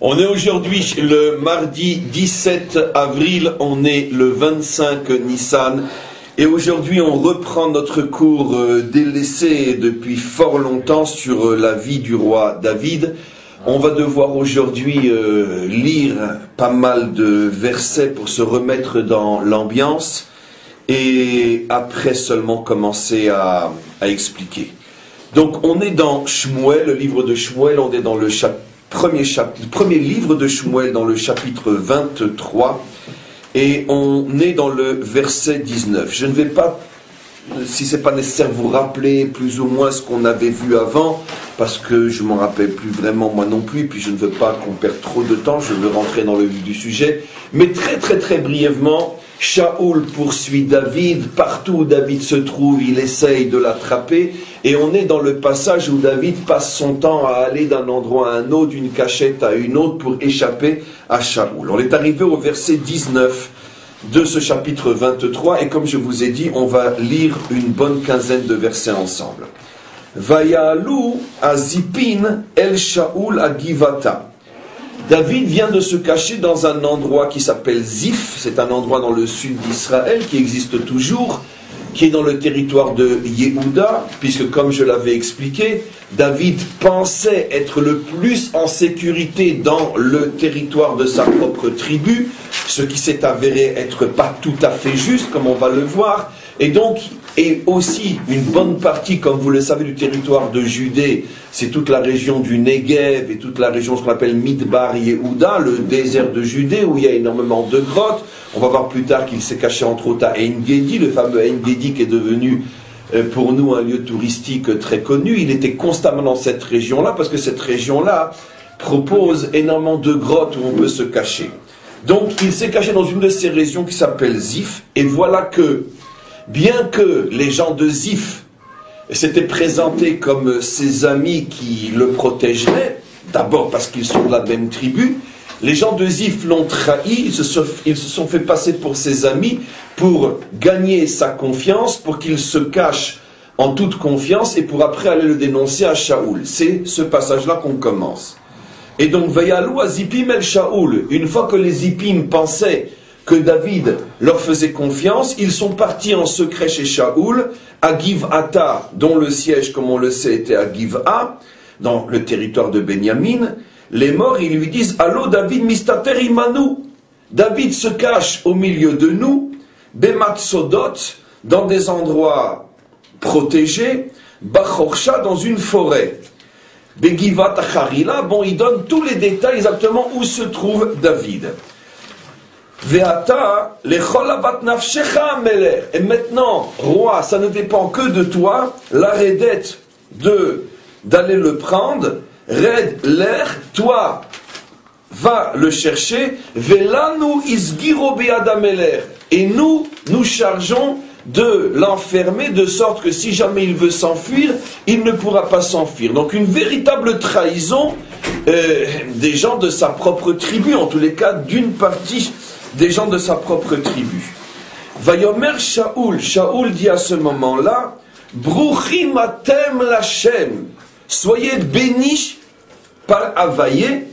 On est aujourd'hui le mardi 17 avril, on est le 25 Nissan. Et aujourd'hui, on reprend notre cours euh, délaissé depuis fort longtemps sur euh, la vie du roi David. On va devoir aujourd'hui euh, lire pas mal de versets pour se remettre dans l'ambiance et après seulement commencer à, à expliquer. Donc on est dans Shmuel, le livre de Shmuel, on est dans le premier, premier livre de Shmuel dans le chapitre 23 et on est dans le verset 19. Je ne vais pas, si c'est pas nécessaire, vous rappeler plus ou moins ce qu'on avait vu avant, parce que je m'en rappelle plus vraiment moi non plus, puis je ne veux pas qu'on perde trop de temps, je veux rentrer dans le vif du sujet. Mais très très très brièvement, Shaoul poursuit David, partout où David se trouve, il essaye de l'attraper, et on est dans le passage où David passe son temps à aller d'un endroit à un autre, d'une cachette à une autre, pour échapper à Shaoul. On est arrivé au verset 19 de ce chapitre 23, et comme je vous ai dit, on va lire une bonne quinzaine de versets ensemble. Vayalou azipin el Shaoul agivata. David vient de se cacher dans un endroit qui s'appelle Ziph, c'est un endroit dans le sud d'Israël qui existe toujours, qui est dans le territoire de Yehuda, puisque comme je l'avais expliqué, David pensait être le plus en sécurité dans le territoire de sa propre tribu, ce qui s'est avéré être pas tout à fait juste, comme on va le voir, et donc et aussi une bonne partie, comme vous le savez, du territoire de Judée, c'est toute la région du Negev et toute la région, ce qu'on appelle Midbar Yehuda, le désert de Judée, où il y a énormément de grottes. On va voir plus tard qu'il s'est caché entre autres à Engedi, le fameux Engedi qui est devenu euh, pour nous un lieu touristique très connu. Il était constamment dans cette région-là, parce que cette région-là propose énormément de grottes où on peut se cacher. Donc il s'est caché dans une de ces régions qui s'appelle Zif, et voilà que bien que les gens de Zif s'étaient présentés comme ses amis qui le protégeraient, d'abord parce qu'ils sont de la même tribu, les gens de Zif l'ont trahi, ils se, sont, fait passer pour ses amis pour gagner sa confiance, pour qu'il se cache en toute confiance et pour après aller le dénoncer à Shaoul. C'est ce passage-là qu'on commence. Et donc, Vayalou à Zipim el Shaoul, une fois que les Zipim pensaient que David leur faisait confiance, ils sont partis en secret chez Shaoul, à Giv'ata, dont le siège, comme on le sait, était à Giv'a, dans le territoire de Benjamin. Les morts, ils lui disent Allô, David, mistater imanu. David se cache au milieu de nous, Bematsodot, dans des endroits protégés, Bachorcha, dans une forêt. Begivat Acharila, bon, il donne tous les détails exactement où se trouve David. Et maintenant, roi, ça ne dépend que de toi, la redette de d'aller le prendre, red l'air, toi, va le chercher, velanu isgiro Et nous, nous chargeons de l'enfermer de sorte que si jamais il veut s'enfuir, il ne pourra pas s'enfuir. Donc une véritable trahison euh, des gens de sa propre tribu, en tous les cas d'une partie des gens de sa propre tribu. Vayomer Shaoul, Shaoul dit à ce moment-là, Bruchim lachem, soyez bénis par Avaye.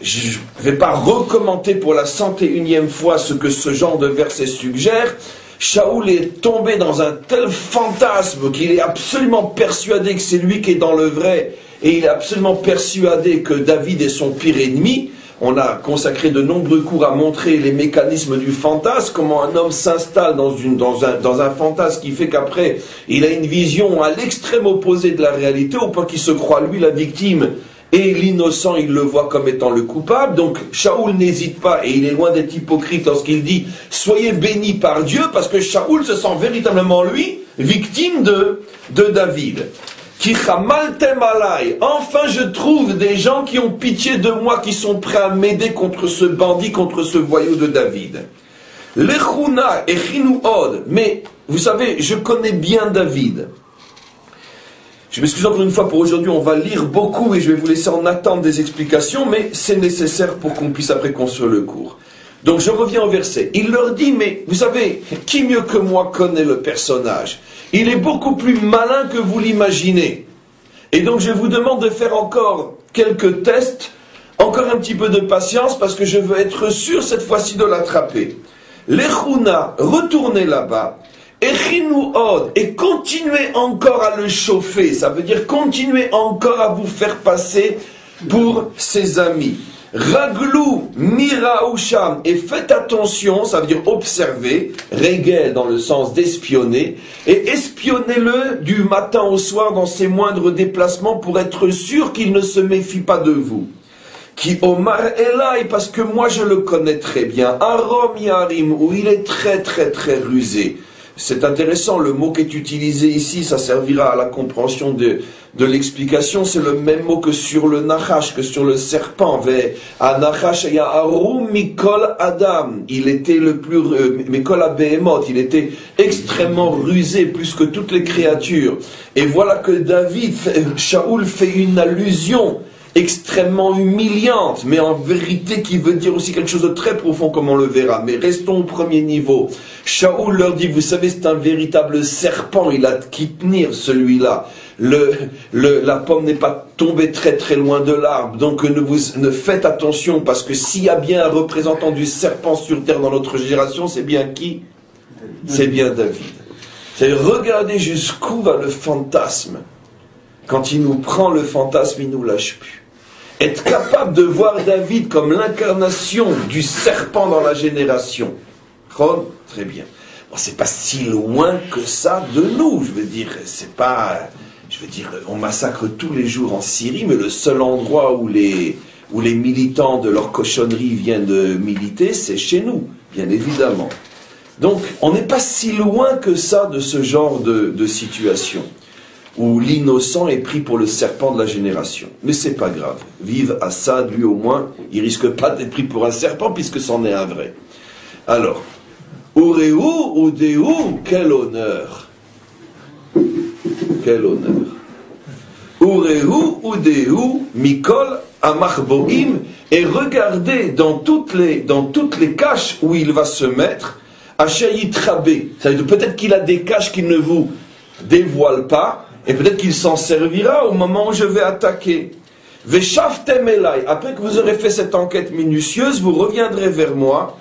Je ne vais pas recommander pour la cent et unième fois ce que ce genre de verset suggère. Shaoul est tombé dans un tel fantasme qu'il est absolument persuadé que c'est lui qui est dans le vrai et il est absolument persuadé que David est son pire ennemi on a consacré de nombreux cours à montrer les mécanismes du fantasme, comment un homme s'installe dans, un, fantasme qui fait qu'après, il a une vision à l'extrême opposé de la réalité, au point qu'il se croit lui la victime et l'innocent, il le voit comme étant le coupable. Donc Shaoul n'hésite pas, et il est loin d'être hypocrite lorsqu'il dit Soyez bénis par Dieu, parce que Shaoul se sent véritablement, lui, victime de, de David. Enfin, je trouve des gens qui ont pitié de moi, qui sont prêts à m'aider contre ce bandit, contre ce voyou de David. Lechuna et Od. Mais, vous savez, je connais bien David. Je m'excuse encore une fois pour aujourd'hui, on va lire beaucoup et je vais vous laisser en attendre des explications, mais c'est nécessaire pour qu'on puisse après construire le cours. Donc je reviens au verset. Il leur dit, mais vous savez, qui mieux que moi connaît le personnage? Il est beaucoup plus malin que vous l'imaginez. Et donc je vous demande de faire encore quelques tests Encore un petit peu de patience parce que je veux être sûr cette fois-ci de l'attraper. L'Echuna, retournez là-bas. Echinu et continuez encore à le chauffer. Ça veut dire continuez encore à vous faire passer pour ses amis. Raglou miraoucham, et faites attention, ça veut dire observer, régel dans le sens d'espionner, et espionnez-le du matin au soir dans ses moindres déplacements pour être sûr qu'il ne se méfie pas de vous. Qui Omar Elai, parce que moi je le connais très bien, Arom Yarim, où il est très très très rusé. C'est intéressant, le mot qui est utilisé ici, ça servira à la compréhension de, l'explication, c'est le même mot que sur le Nachash, que sur le serpent. Mikol Adam. Il était le plus, euh, Mikol Behemoth, il était extrêmement rusé, plus que toutes les créatures. Et voilà que David, Shaoul fait une allusion extrêmement humiliante, mais en vérité qui veut dire aussi quelque chose de très profond comme on le verra. Mais restons au premier niveau. Shaoul leur dit, vous savez, c'est un véritable serpent, il a qui tenir celui-là. La pomme n'est pas tombée très très loin de l'arbre, donc ne, faites attention, parce que s'il y a bien un représentant du serpent sur terre dans notre génération, c'est bien qui? C'est bien David. C'est regardez jusqu'où va le fantasme. Quand il nous prend le fantasme, il nous lâche plus être capable de voir David comme l'incarnation du serpent dans la génération. très bien. Bon, c'est pas si loin que ça de nous, je veux dire, c'est pas, je veux dire, on massacre tous les jours en Syrie, mais le seul endroit où les, où les militants de leur cochonnerie viennent de militer, c'est chez nous, bien évidemment. Donc, on n'est pas si loin que ça de ce genre de situation où l'innocent est pris pour le serpent de la génération. Mais c'est pas grave. Vive Assad, lui au moins, il risque pas d'être pris pour un serpent puisque c'en est un vrai. Alors, Ureu, Udeu, quel honneur. Quel honneur. Ureu, Udeu, Mikol, Amarboim, et regardez dans toutes les, dans toutes les caches où il va se mettre, Achayit Rabé. Peut-être qu'il a des caches qu'il ne vous dévoile pas, et peut-être qu'il s'en servira au moment où je vais attaquer. Veshaftem elai, après que vous aurez fait cette enquête minutieuse, vous reviendrez vers moi.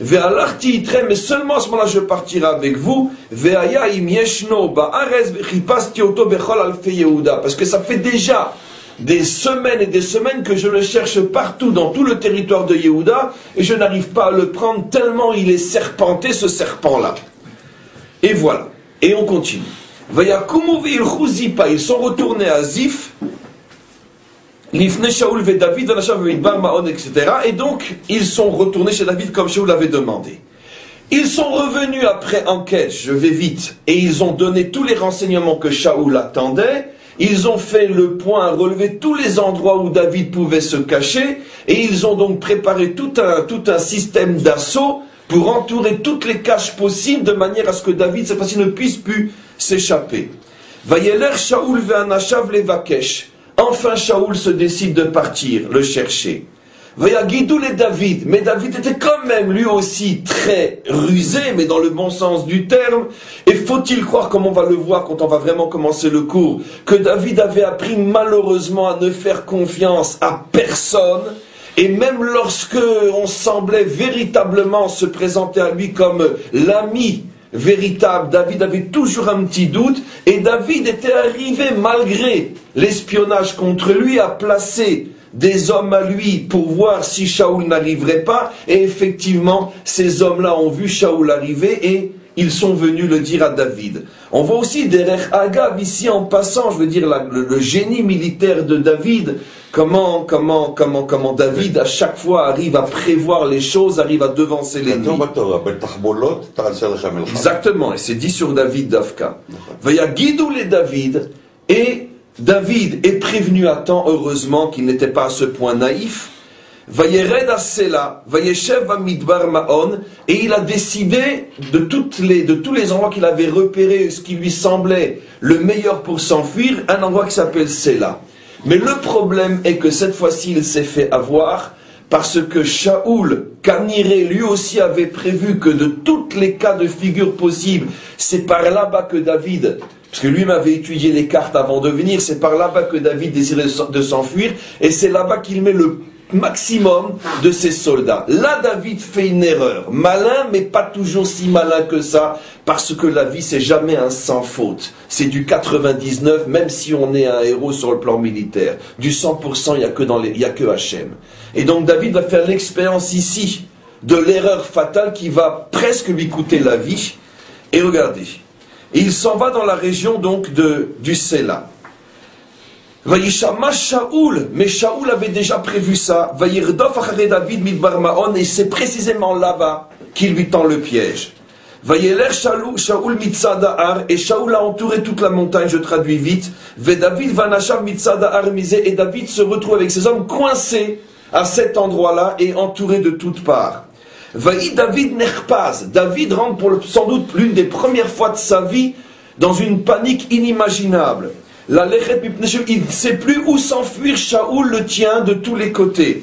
Ve'alarti mais seulement à ce moment-là je partirai avec vous. Ve'aya im yeshno ba'arez v'chipasti bechol alfe Yehuda. Parce que ça fait déjà des semaines et des semaines que je le cherche partout dans tout le territoire de Yehuda et je n'arrive pas à le prendre tellement il est serpenté ce serpent-là. Et voilà. Et on continue. Ils sont retournés à Zif, Shaul David, etc. Et donc, ils sont retournés chez David comme Shaul l'avait demandé. Ils sont revenus après enquête, je vais vite, et ils ont donné tous les renseignements que Shaul attendait. Ils ont fait le point, relevé tous les endroits où David pouvait se cacher, et ils ont donc préparé tout un, tout un système d'assaut pour entourer toutes les caches possibles de manière à ce que David, cette fois-ci, ne puisse plus s'échapper. Vayeler Shaoul ve'anashav levakesh. Enfin, Shaoul se décide de partir, le chercher. Vayagidou les David. Mais David était quand même lui aussi très rusé, mais dans le bon sens du terme. Et faut-il croire, comme on va le voir quand on va vraiment commencer le cours, que David avait appris malheureusement à ne faire confiance à personne? Et même lorsque on semblait véritablement se présenter à lui comme l'ami véritable, David avait toujours un petit doute, et David était arrivé, malgré l'espionnage contre lui, à placer des hommes à lui pour voir si Shaoul n'arriverait pas, et effectivement, ces hommes-là ont vu Shaoul arriver, et ils sont venus le dire à David. On voit aussi derrière Agav ici en passant, je veux dire le, génie militaire de David, comment, comment, comment, comment David à chaque fois arrive à prévoir les choses, arrive à devancer l'ennemi. Exactement, et c'est dit sur David d'Afka. Guidou les David, et David est prévenu à temps, heureusement qu'il n'était pas à ce point naïf, Vayered Asela, Vayeshev Midbar Maon, et il a décidé de, toutes les, de tous les endroits qu'il avait repérés, ce qui lui semblait le meilleur pour s'enfuir, un endroit qui s'appelle Sela. Mais le problème est que cette fois-ci, il s'est fait avoir parce que Shaoul, Kaniré, lui aussi avait prévu que de tous les cas de figure possibles, c'est par là-bas que David, parce que lui m'avait étudié les cartes avant de venir, c'est par là-bas que David désirait de s'enfuir, et c'est là-bas qu'il met le maximum de ses soldats. Là, David fait une erreur. Malin, mais pas toujours si malin que ça, parce que la vie, c'est jamais un sans faute. C'est du 99, même si on est un héros sur le plan militaire. Du 100%, il n'y a que dans Hachem. Et donc, David va faire l'expérience ici de l'erreur fatale qui va presque lui coûter la vie. Et regardez. il s'en va dans la région donc de, du Sela. Shaoul, mais Shaoul avait déjà prévu ça. Vaïrdof David Midbarmaon, et c'est précisément là-bas qu'il lui tend le piège. Vaïeler Shaoul Mitzadahar, et Shaoul a entouré toute la montagne, je traduis vite. David Vanashav Mitzadahar misé, et David se retrouve avec ses hommes coincés à cet endroit-là et entouré de toutes parts. Vaï David Nerpaz, David rentre sans doute l'une des premières fois de sa vie dans une panique inimaginable. La il ne sait plus où s'enfuir, Shaoul le tient de tous les côtés.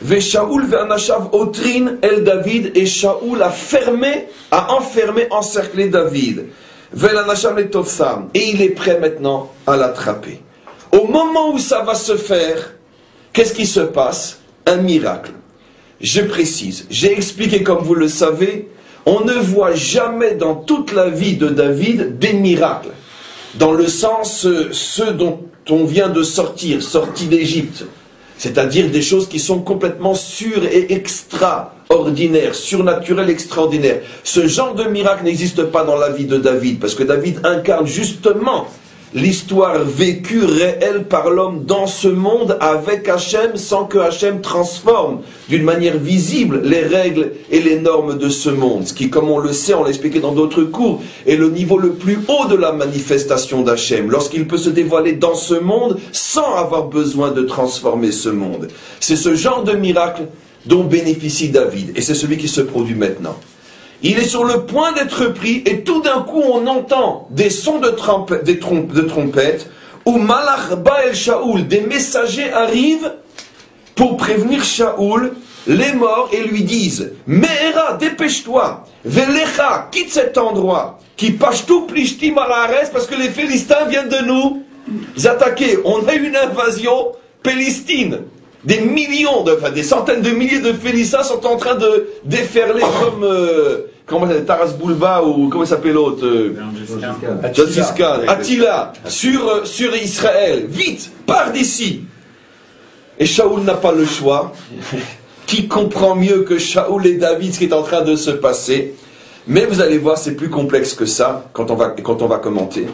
Ve Shaoul ve'anashav otrin el David, et Shaoul a fermé, a enfermé, encerclé David. Ve'anashav et il est prêt maintenant à l'attraper. Au moment où ça va se faire, qu'est-ce qui se passe? Un miracle. Je précise, j'ai expliqué comme vous le savez, on ne voit jamais dans toute la vie de David des miracles dans le sens euh, ceux dont on vient de sortir, sortis d'Égypte, c'est-à-dire des choses qui sont complètement sûres et extraordinaires, surnaturelles, extraordinaires. Ce genre de miracle n'existe pas dans la vie de David, parce que David incarne justement l'histoire vécue, réelle par l'homme dans ce monde avec Hachem sans que Hachem transforme d'une manière visible les règles et les normes de ce monde. Ce qui, comme on le sait, on l'a expliqué dans d'autres cours, est le niveau le plus haut de la manifestation d'Hachem, lorsqu'il peut se dévoiler dans ce monde sans avoir besoin de transformer ce monde. C'est ce genre de miracle dont bénéficie David, et c'est celui qui se produit maintenant. Il est sur le point d'être pris et tout d'un coup on entend des sons de, trompette, de trompette où Malach el Shaoul, des messagers arrivent pour prévenir Shaoul les morts et lui disent Me'era, dépêche-toi, Velecha, quitte cet endroit, qui tout plishtim alares parce que les Philistins viennent de nous attaquer. On a une invasion pélistine. Des millions, de, enfin des centaines de milliers de Philistins sont en train de déferler comme euh, comment Taras Bulba ou comment s'appelle l'autre euh, Attila sur, euh, sur Israël. Vite, pars d'ici. Et Shaoul n'a pas le choix. Qui comprend mieux que Shaoul et David ce qui est en train de se passer? Mais vous allez voir, c'est plus complexe que ça quand on va, quand on va commenter.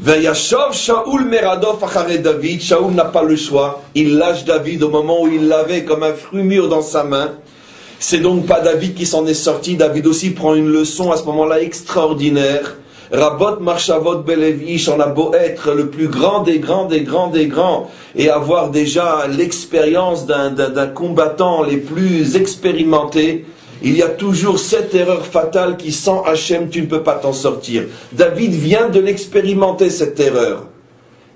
Veyashov Shaoul Meradov David. Shaoul n'a pas le choix. Il lâche David au moment où il l'avait comme un fruit mûr dans sa main. C'est donc pas David qui s'en est sorti. David aussi prend une leçon à ce moment-là extraordinaire. Rabot Marshavot Belevish, on a beau être le plus grand des grands des grands des grands et avoir déjà l'expérience d'un combattant les plus expérimentés, il y a toujours cette erreur fatale qui, sans Hachem, tu ne peux pas t'en sortir. David vient de l'expérimenter, cette erreur.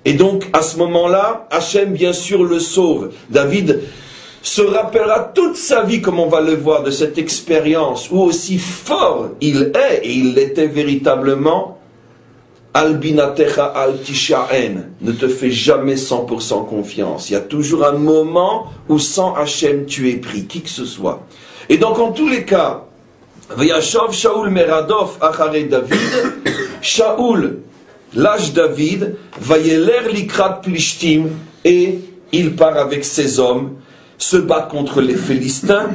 Et donc, à ce moment-là, Hachem, bien sûr, le sauve. David se rappellera toute sa vie, comme on va le voir, de cette expérience où aussi fort il est, et il l'était véritablement, Albinatecha al ne te fais jamais 100% confiance. Il y a toujours un moment où sans Hachem tu es pris, qui que ce soit. Et donc en tous les cas, Shaul Meradov Achare David, Shaul lâche David, Vayeler Likrat Plishtim, et il part avec ses hommes se battre contre les Philistins.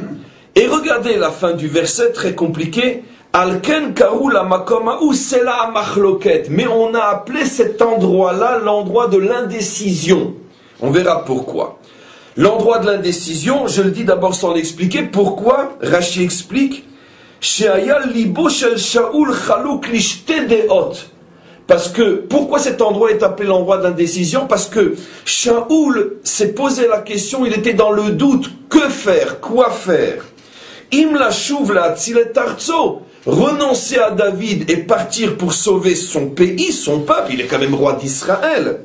Et regardez la fin du verset, très compliqué. Alken la makoma ou c'est machloket. Mais on a appelé cet endroit-là l'endroit de l'indécision. On verra pourquoi. L'endroit de l'indécision, je le dis d'abord sans l'expliquer. Pourquoi Rachi explique. parce que, pourquoi cet endroit est appelé l'endroit d'indécision Parce que Shaoul s'est posé la question, il était dans le doute, que faire, quoi faire? Im la la tarzo, renoncer à David et partir pour sauver son pays, son peuple, il est quand même roi d'Israël.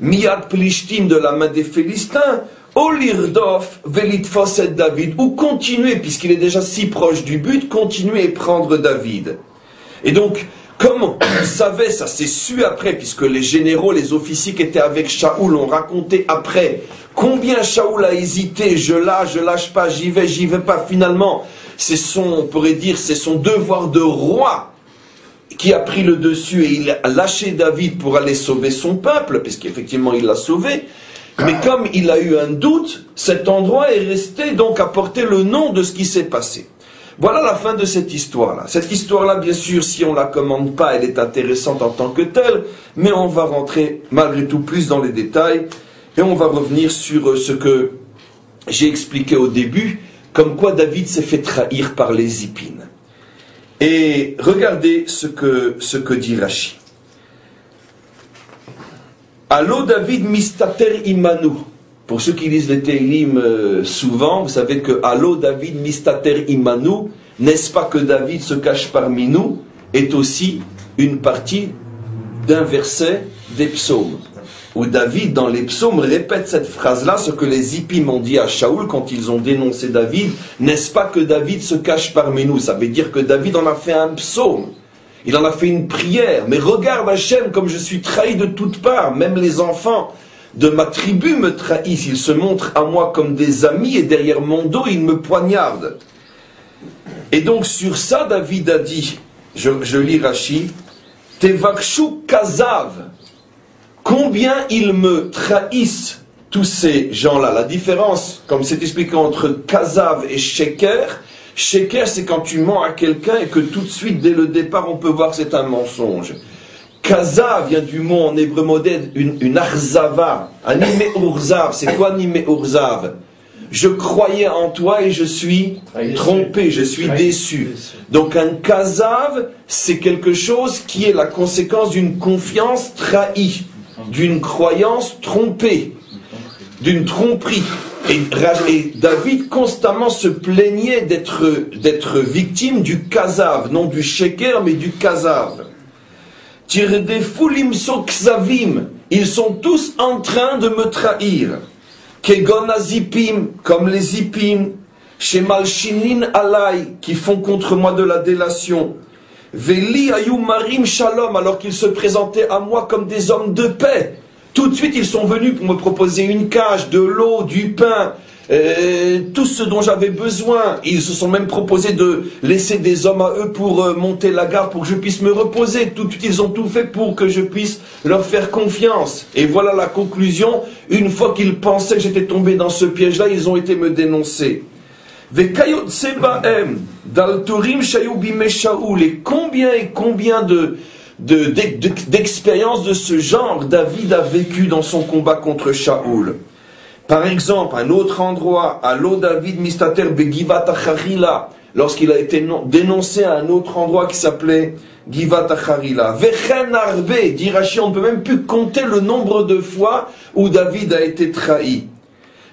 Miad Plishtim de la main des Philistins, Olirdof Velitfoset David, ou continuer, puisqu'il est déjà si proche du but, continuer et prendre David. Et donc, comme on savait, ça s'est su après, puisque les généraux, les officiers qui étaient avec Shaoul ont raconté après Combien Shaoul a hésité, je lâche, je lâche pas, j'y vais, j'y vais pas. Finalement, c'est son, on pourrait dire, c'est son devoir de roi qui a pris le dessus et il a lâché David pour aller sauver son peuple, puisqu'effectivement il l'a sauvé. Mais comme il a eu un doute, cet endroit est resté donc à porter le nom de ce qui s'est passé. Voilà la fin de cette histoire-là. Cette histoire-là, bien sûr, si on ne la commande pas, elle est intéressante en tant que telle, mais on va rentrer malgré tout plus dans les détails et on va revenir sur euh, ce que j'ai expliqué au début, comme quoi David s'est fait trahir par les épines. Et regardez ce que, ce que dit Rashi. Allo David mistater imanu. Pour ceux qui lisent les Télim euh, souvent, vous savez que Allo David mistater imanu, n'est-ce pas que David se cache parmi nous, est aussi une partie d'un verset des psaumes. Où David, dans les psaumes, répète cette phrase-là, ce que les hippies m'ont dit à Shaoul quand ils ont dénoncé David, n'est-ce pas que David se cache parmi nous? Ça veut dire que David en a fait un psaume. Il en a fait une prière. Mais regarde Hachem comme je suis trahi de toutes parts. Même les enfants de ma tribu me trahissent, ils se montrent à moi comme des amis et derrière mon dos ils me poignardent. Et donc sur ça, David a dit, je, lis Rashi, Tevakshu Kazav, combien ils me trahissent tous ces gens-là. La différence, comme c'est expliqué entre Kazav et Sheker, Sheker c'est quand tu mens à quelqu'un et que tout de suite, dès le départ, on peut voir que c'est un mensonge. Kaza vient du mot en hébreu modèle, une, une arzava, un urzav. C'est quoi nimé urzav? Je croyais en toi et je suis trompé, je suis déçu. Donc un kazav, c'est quelque chose qui est la conséquence d'une confiance trahie, d'une croyance trompée, d'une tromperie. Et, David constamment se plaignait d'être victime du kazav, non du sheker, mais du kazav des foulim ils sont tous en train de me trahir. Kegon azipim, comme les zipim, chez Malchinin alay, qui font contre moi de la délation. Veli ayumarim shalom, alors qu'ils se présentaient à moi comme des hommes de paix. Tout de suite, ils sont venus pour me proposer une cage, de l'eau, du pain, euh, tout ce dont j'avais besoin. Ils se sont même proposés de laisser des hommes à eux pour euh, monter la gare pour que je puisse me reposer. Tout de suite, ils ont tout fait pour que je puisse leur faire confiance. Et voilà la conclusion. Une fois qu'ils pensaient que j'étais tombé dans ce piège-là, ils ont été me dénoncer. Et combien et combien de d'expériences de, ce genre David a vécu dans son combat contre Shaoul. Par exemple, un autre endroit, à l'eau David Mistater Begivat Acharila, lorsqu'il a été dénoncé à un autre endroit qui s'appelait Givat Acharila. Vechen Arbe, dit Rashi, on ne peut même plus compter le nombre de fois où David a été trahi.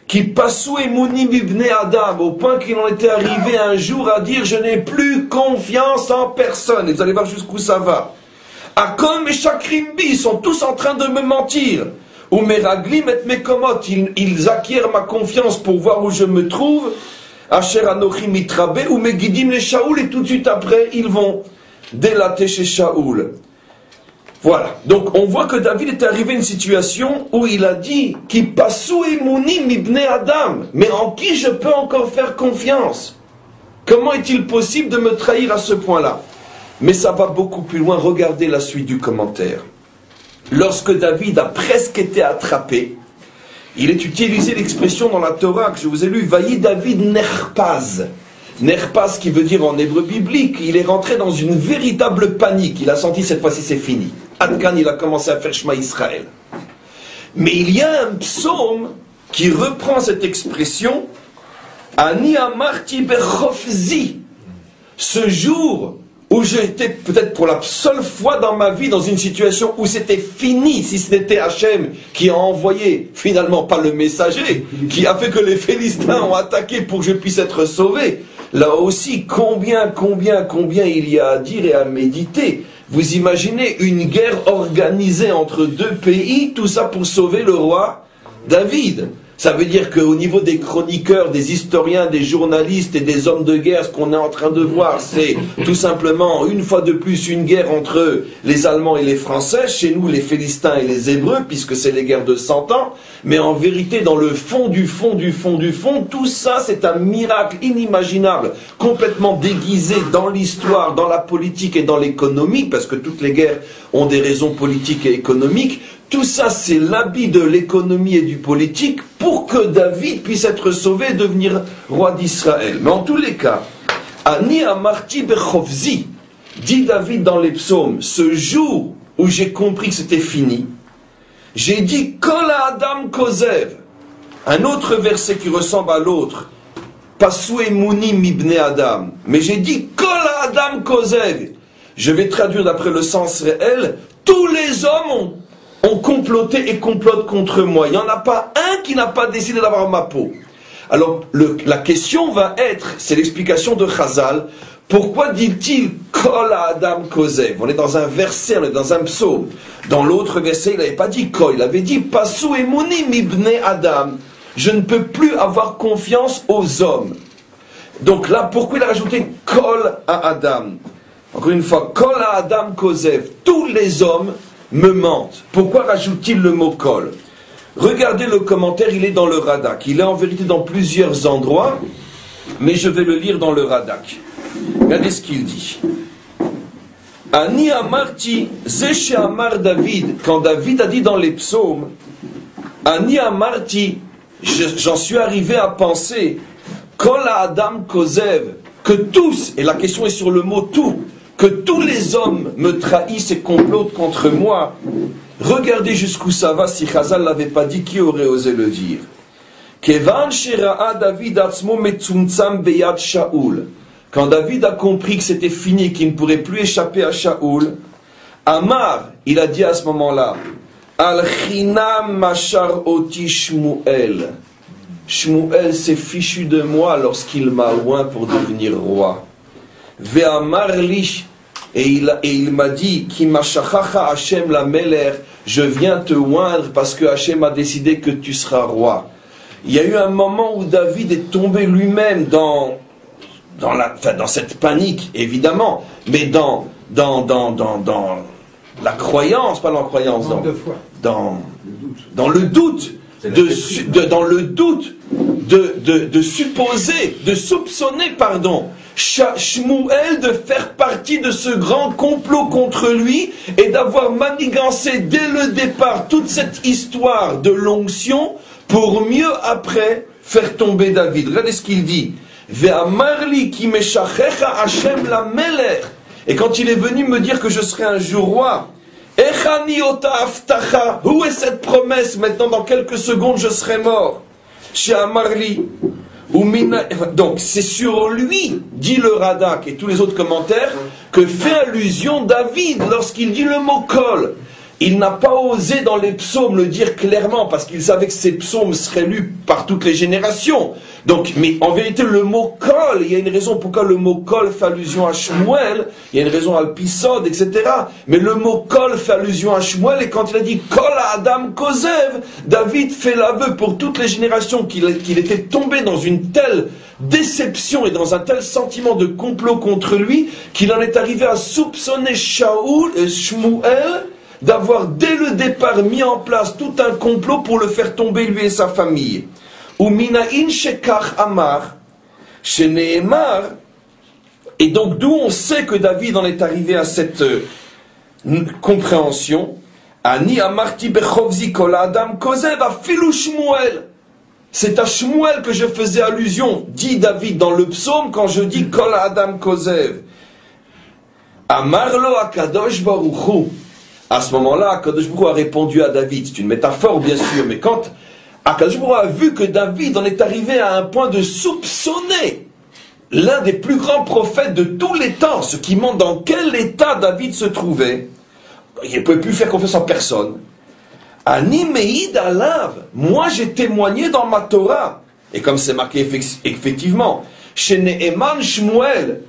Qui passou Mounim ibn Adam, au point qu'il en était arrivé un jour à dire je n'ai plus confiance en personne. Et vous allez voir jusqu'où ça va. Akon et Shakrimbi, ils sont tous en train de me mentir. Ou mes raglim et mes ils, ils acquièrent ma confiance pour voir où je me trouve. Asher anochim mitrabe, ou mes guidim les Shaoul, et tout de suite après, ils vont délater chez Shaoul. Voilà. Donc, on voit que David est arrivé à une situation où il a dit Qui passou mounim ibn Adam. Mais en qui je peux encore faire confiance? Comment est-il possible de me trahir à ce point-là? Mais ça va beaucoup plus loin. Regardez la suite du commentaire lorsque David a presque été attrapé, il est utilisé l'expression dans la Torah que je vous ai lu, Vaï David Nerpaz. Nerpaz qui veut dire en hébreu biblique, il est rentré dans une véritable panique. Il a senti cette fois-ci c'est fini. Adkan, il a commencé à faire Shema Israël. Mais il y a un psaume qui reprend cette expression, Ani Amarti Berchofzi. Ce jour où j'étais peut-être pour la seule fois dans ma vie dans une situation où c'était fini, si ce n'était Hachem qui a envoyé finalement pas le messager, qui a fait que les Philistins ont attaqué pour que je puisse être sauvé. Là aussi, combien, combien, combien il y a à dire et à méditer. Vous imaginez une guerre organisée entre deux pays, tout ça pour sauver le roi David. Ça veut dire qu'au niveau des chroniqueurs, des historiens, des journalistes et des hommes de guerre, ce qu'on est en train de voir, c'est tout simplement une fois de plus une guerre entre les Allemands et les Français, chez nous les Philistins et les Hébreux, puisque c'est les guerres de 100 ans. Mais en vérité, dans le fond du fond du fond du fond, tout ça c'est un miracle inimaginable, complètement déguisé dans l'histoire, dans la politique et dans l'économie, parce que toutes les guerres ont des raisons politiques et économiques. Tout ça, c'est l'habit de l'économie et du politique pour que David puisse être sauvé et devenir roi d'Israël. Mais en tous les cas, Ani Amarti Bechovzi, dit David dans les psaumes, ce jour où j'ai compris que c'était fini, j'ai dit Kol Adam Kozev, un autre verset qui ressemble à l'autre, Pasue Muni Mibne Adam, mais j'ai dit Kol Adam Kozev. Je vais traduire d'après le sens réel, tous les hommes ont ont comploté et complotent contre moi. Il n'y en a pas un qui n'a pas décidé d'avoir ma peau. Alors, la question va être, c'est l'explication de Chazal, pourquoi dit-il Kol Adam Kozev On est dans un verset, on est dans un psaume. Dans l'autre verset, il n'avait pas dit Kol, il avait dit Pasu Emunim Ibne Adam. Je ne peux plus avoir confiance aux hommes. Donc là, pourquoi il a rajouté Kol à Adam? Encore une fois, Kol à Adam Kozev. Tous les hommes me mentent. Pourquoi rajoute-t-il le mot kol Regardez le commentaire, il est dans le Radak. Il est en vérité dans plusieurs endroits, mais je vais le lire dans le Radak. Regardez ce qu'il dit. Ani amarti, zeshe amar David, quand David a dit dans les psaumes, Ani amarti, j'en suis arrivé à penser, kol adam kozev, que tous, et la question est sur le mot tout, que tous les hommes me trahissent et complotent contre moi, regardez jusqu'où ça va si Chazal l'avait pas dit, qui aurait osé le dire? Quand David a compris que c'était fini, qu'il ne pourrait plus échapper à Shaoul, Amar, il a dit à ce moment-là, Al-Chinam Oti Shmuel. Shmuel s'est fichu de moi lorsqu'il m'a oint pour devenir roi. Et il, et il m'a dit, Hashem la Meler, je viens te oindre parce que Hashem a décidé que tu seras roi. Il y a eu un moment où David est tombé lui-même dans, dans, la, dans cette panique, évidemment, mais dans, dans, dans, dans, dans la croyance, pas la croyance, dans, dans, dans le doute, de, dans le doute de, de, de supposer, de soupçonner, pardon, Shmuel de faire partie de ce grand complot contre lui et d'avoir manigancé dès le départ toute cette histoire de l'onction pour mieux après faire tomber David. Regardez ce qu'il dit. Et quand il est venu me dire que je serai un jour roi, où est cette promesse? Maintenant, dans quelques secondes, je serai mort. Chez Amarli, donc c'est sur lui, dit le Radak et tous les autres commentaires, que fait allusion David lorsqu'il dit le mot kol. Il n'a pas osé dans les psaumes le dire clairement parce qu'il savait que ces psaumes seraient lus par toutes les générations. Donc, mais en vérité, le mot kol, il y a une raison pourquoi le mot kol fait allusion à Shmuel, il y a une raison à Alpisod, etc. Mais le mot kol fait allusion à Shmuel et quand il a dit kol à Adam Kozev, David fait l'aveu pour toutes les générations qu'il était tombé dans une telle déception et dans un tel sentiment de complot contre lui qu'il en est arrivé à soupçonner Shaoul, et Shmuel d'avoir dès le départ mis en place tout un complot pour le faire tomber lui et sa famille. Amar, et donc d'où on sait que David en est arrivé à cette euh, compréhension, amarti adam. C'est à Shmuel que je faisais allusion, dit David dans le psaume quand je dis kol adam kozev. Amarlo akadosh baruchu. À ce moment-là, Akadosh a répondu à David. C'est une métaphore, bien sûr, mais quand Akadosh a vu que David en est arrivé à un point de soupçonner l'un des plus grands prophètes de tous les temps, ce qui montre dans quel état David se trouvait, il ne pouvait plus faire confiance en personne. Animeid alav, moi j'ai témoigné dans ma Torah, et comme c'est marqué effectivement, chez Neheman Shmuel,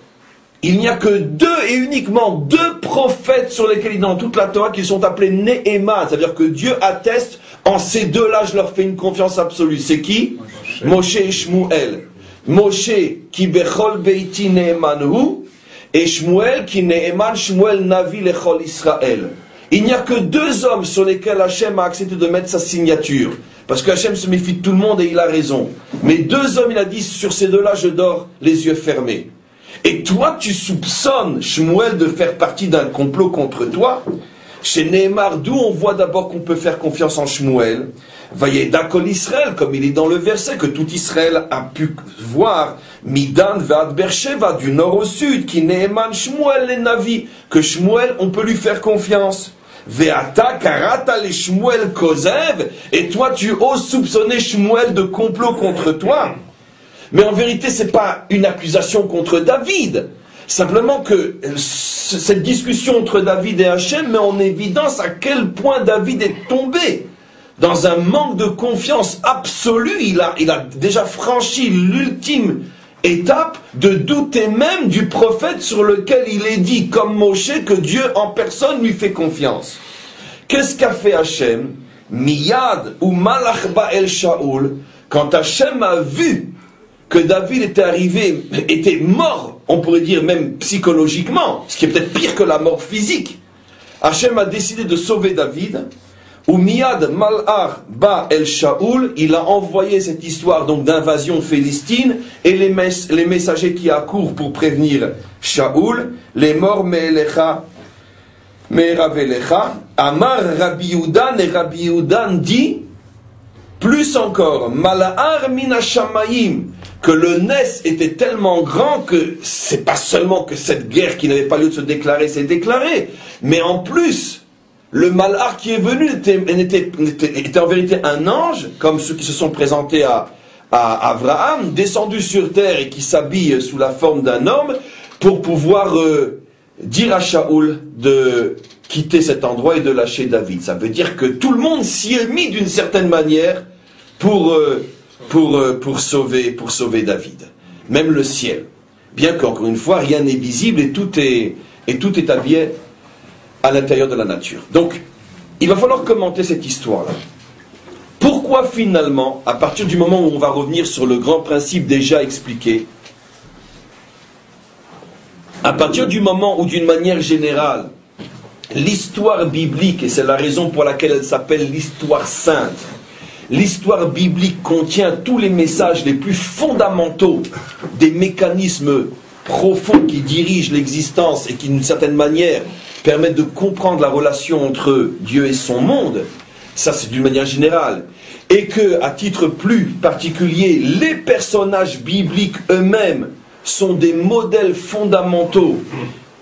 il n'y a que deux et uniquement deux prophètes sur lesquels dans toute la Torah qui sont appelés Nehema, c'est-à-dire que Dieu atteste en ces deux-là, je leur fais une confiance absolue. C'est qui? Moshe et Shmuel. Moshe qui bechol beiti Nehemanhu et Shmuel qui Neheman Shmuel Navi lechol Israël. Il n'y a que deux hommes sur lesquels Hachem a accepté de mettre sa signature. Parce que Hachem se méfie de tout le monde et il a raison. Mais deux hommes, il a dit, sur ces deux-là, je dors les yeux fermés. Et toi, tu soupçonnes Shmuel de faire partie d'un complot contre toi. Chez Nehemar, d'où on voit d'abord qu'on peut faire confiance en Shmuel. Dakol Israël, comme il est dans le verset, que tout Israël a pu voir, Midan Vad Bersheva, du nord au sud, qui Neheman Shmuel les Navi, que Shmuel, on peut lui faire confiance. Veata karata les Shmuel Kozev, et toi tu oses soupçonner Shmuel de complot contre toi. Mais en vérité, ce n'est pas une accusation contre David. Simplement que cette discussion entre David et Hachem met en évidence à quel point David est tombé dans un manque de confiance absolue. Il a, il a déjà franchi l'ultime étape de douter même du prophète sur lequel il est dit, comme Moshe, que Dieu en personne lui fait confiance. Qu'est-ce qu'a fait Hachem? Miyad ou Malachba el Shaul, quand Hachem a vu que David était arrivé, était mort, on pourrait dire même psychologiquement, ce qui est peut-être pire que la mort physique, Hachem a décidé de sauver David, ou Miad Mal'ar Ba El Shaoul, il a envoyé cette histoire donc d'invasion philistine et les, messagers qui accourent pour prévenir Shaoul, les morts Me'elecha, Me'eravelecha, Amar Rabbi Yudan et Rabbi Yudan dit, plus encore, Mala'ar Minashamayim, que le Nes était tellement grand que c'est pas seulement que cette guerre qui n'avait pas lieu de se déclarer s'est déclarée, mais en plus, le malheur qui est venu était, en vérité un ange, comme ceux qui se sont présentés à, à Abraham, descendu sur terre et qui s'habille sous la forme d'un homme, pour pouvoir euh, dire à Shaoul de quitter cet endroit et de lâcher David. Ça veut dire que tout le monde s'y est mis d'une certaine manière pour, euh, pour, euh, pour, sauver, pour sauver David. Même le ciel. Bien qu'encore une fois, rien n'est visible et tout est, et tout est habillé à l'intérieur de la nature. Donc, il va falloir commenter cette histoire-là. Pourquoi finalement, à partir du moment où on va revenir sur le grand principe déjà expliqué, à partir du moment où d'une manière générale, l'histoire biblique, et c'est la raison pour laquelle elle s'appelle l'histoire sainte, l'histoire biblique contient tous les messages les plus fondamentaux des mécanismes profonds qui dirigent l'existence et qui, d'une certaine manière, permettent de comprendre la relation entre Dieu et son monde, ça c'est d'une manière générale, et que, à titre plus particulier, les personnages bibliques eux-mêmes sont des modèles fondamentaux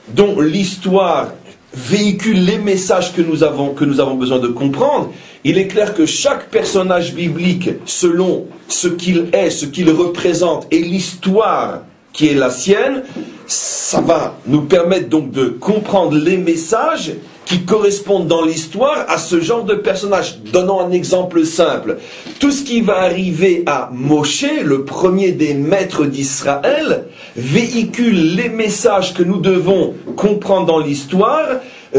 dont l'histoire véhicule les messages que nous avons, que nous avons besoin de comprendre, il est clair que chaque personnage biblique, selon ce qu'il est, ce qu'il représente, et l'histoire qui est la sienne, ça va nous permettre donc de comprendre les messages qui correspondent dans l'histoire à ce genre de personnage. Donnons un exemple simple. Tout ce qui va arriver à Moshe, le premier des maîtres d'Israël, véhicule les messages que nous devons comprendre dans l'histoire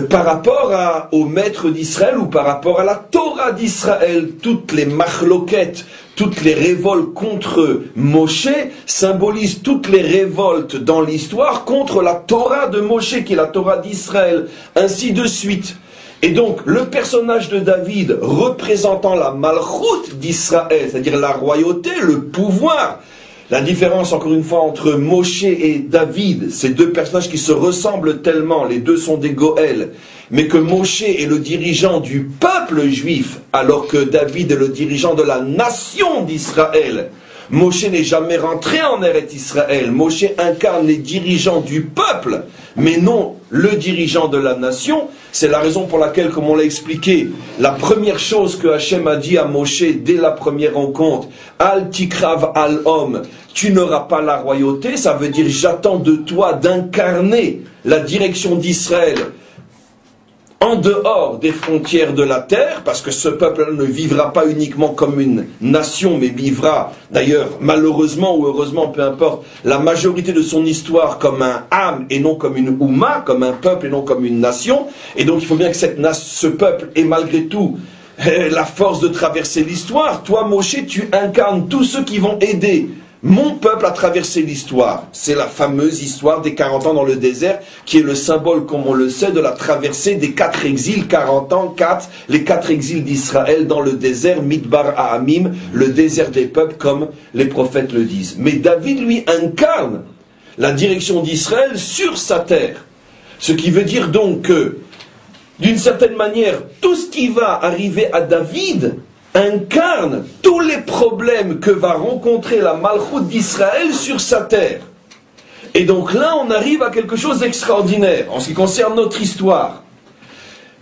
par rapport au maître d'Israël ou par rapport à la Torah d'Israël. Toutes les machloquettes, toutes les révoltes contre Moshe symbolisent toutes les révoltes dans l'histoire contre la Torah de Moshe, qui est la Torah d'Israël, ainsi de suite. Et donc, le personnage de David représentant la malchoute d'Israël, c'est-à-dire la royauté, le pouvoir, la différence, encore une fois, entre Moshe et David, ces deux personnages qui se ressemblent tellement, les deux sont des Goëls, mais que Moshe est le dirigeant du peuple juif, alors que David est le dirigeant de la nation d'Israël. Moshe n'est jamais rentré en Eretz Israël. Moshe incarne les dirigeants du peuple, mais non le dirigeant de la nation. C'est la raison pour laquelle, comme on l'a expliqué, la première chose que Hachem a dit à Moshe dès la première rencontre, Al tikrav al homme, tu n'auras pas la royauté, ça veut dire j'attends de toi d'incarner la direction d'Israël en dehors des frontières de la terre, parce que ce peuple ne vivra pas uniquement comme une nation, mais vivra d'ailleurs malheureusement ou heureusement, peu importe, la majorité de son histoire comme un âme et non comme une ouma, comme un peuple et non comme une nation. Et donc il faut bien que cette, ce peuple ait malgré tout la force de traverser l'histoire. Toi, Moshe, tu incarnes tous ceux qui vont aider mon peuple a traversé l'histoire. C'est la fameuse histoire des 40 ans dans le désert, qui est le symbole, comme on le sait, de la traversée des quatre exils, 40 ans, 4, les quatre exils d'Israël dans le désert, Midbar Ahamim, le désert des peuples, comme les prophètes le disent. Mais David, lui, incarne la direction d'Israël sur sa terre. Ce qui veut dire donc que, d'une certaine manière, tout ce qui va arriver à David incarne tous les problèmes que va rencontrer la Malchoute d'Israël sur sa terre. Et donc là, on arrive à quelque chose d'extraordinaire en ce qui concerne notre histoire.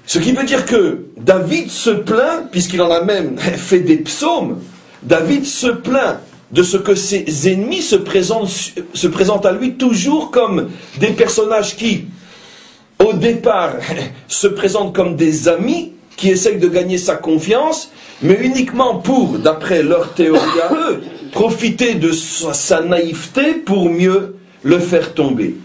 Ce qui veut dire que David se plaint, puisqu'il en a même fait des psaumes, David se plaint de ce que ses ennemis se présentent, se présentent à lui toujours comme des personnages qui, au départ, se présentent comme des amis, qui essayent de gagner sa confiance, mais uniquement pour, d'après leur théorie à eux, profiter de sa, naïveté pour mieux le faire tomber.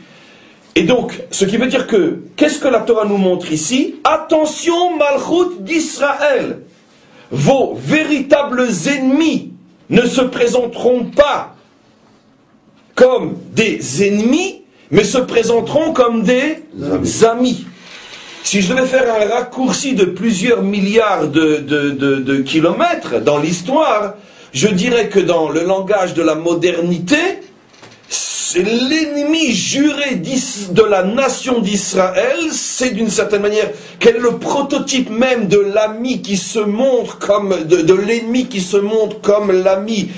Et donc, ce qui veut dire que, qu'est-ce que la Torah nous montre ici? Attention, Malchut d'Israël Vos véritables ennemis ne se présenteront pas comme des ennemis, mais se présenteront comme des amis. Si je devais faire un raccourci de plusieurs milliards de, kilomètres dans l'histoire, je dirais que dans le langage de la modernité, l'ennemi juré de la nation d'Israël, c'est d'une certaine manière quel est le prototype même de l'ami qui se montre comme, de l'ennemi qui se montre comme l'ami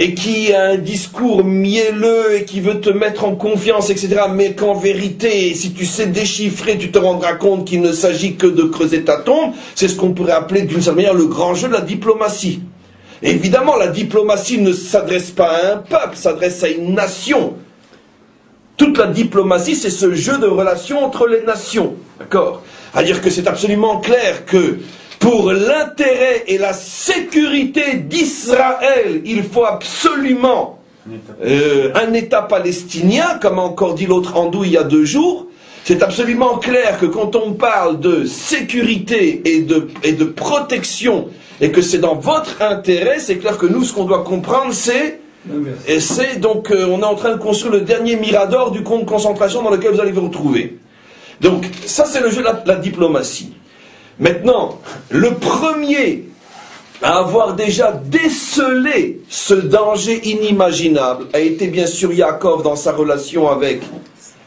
et qui a un discours mielleux et qui veut te mettre en confiance, etc. Mais qu'en vérité, si tu sais déchiffrer, tu te rendras compte qu'il ne s'agit que de creuser ta tombe. C'est ce qu'on pourrait appeler d'une certaine manière le grand jeu de la diplomatie. évidemment, la diplomatie ne s'adresse pas à un peuple, s'adresse à une nation. Toute la diplomatie, c'est ce jeu de relations entre les nations. D'accord? À-dire que c'est absolument clair que pour l'intérêt et la sécurité d'Israël, il faut absolument euh, un État palestinien, comme a encore dit l'autre Andou il y a deux jours. C'est absolument clair que quand on parle de sécurité et de, et de protection, et que c'est dans votre intérêt, c'est clair que nous, ce qu'on doit comprendre, c'est et c'est donc, euh, on est en train de construire le dernier mirador du camp de concentration dans lequel vous allez vous retrouver. Donc, ça, c'est le jeu de la diplomatie. Maintenant, le premier à avoir déjà décelé ce danger inimaginable a été bien sûr Yaakov dans sa relation avec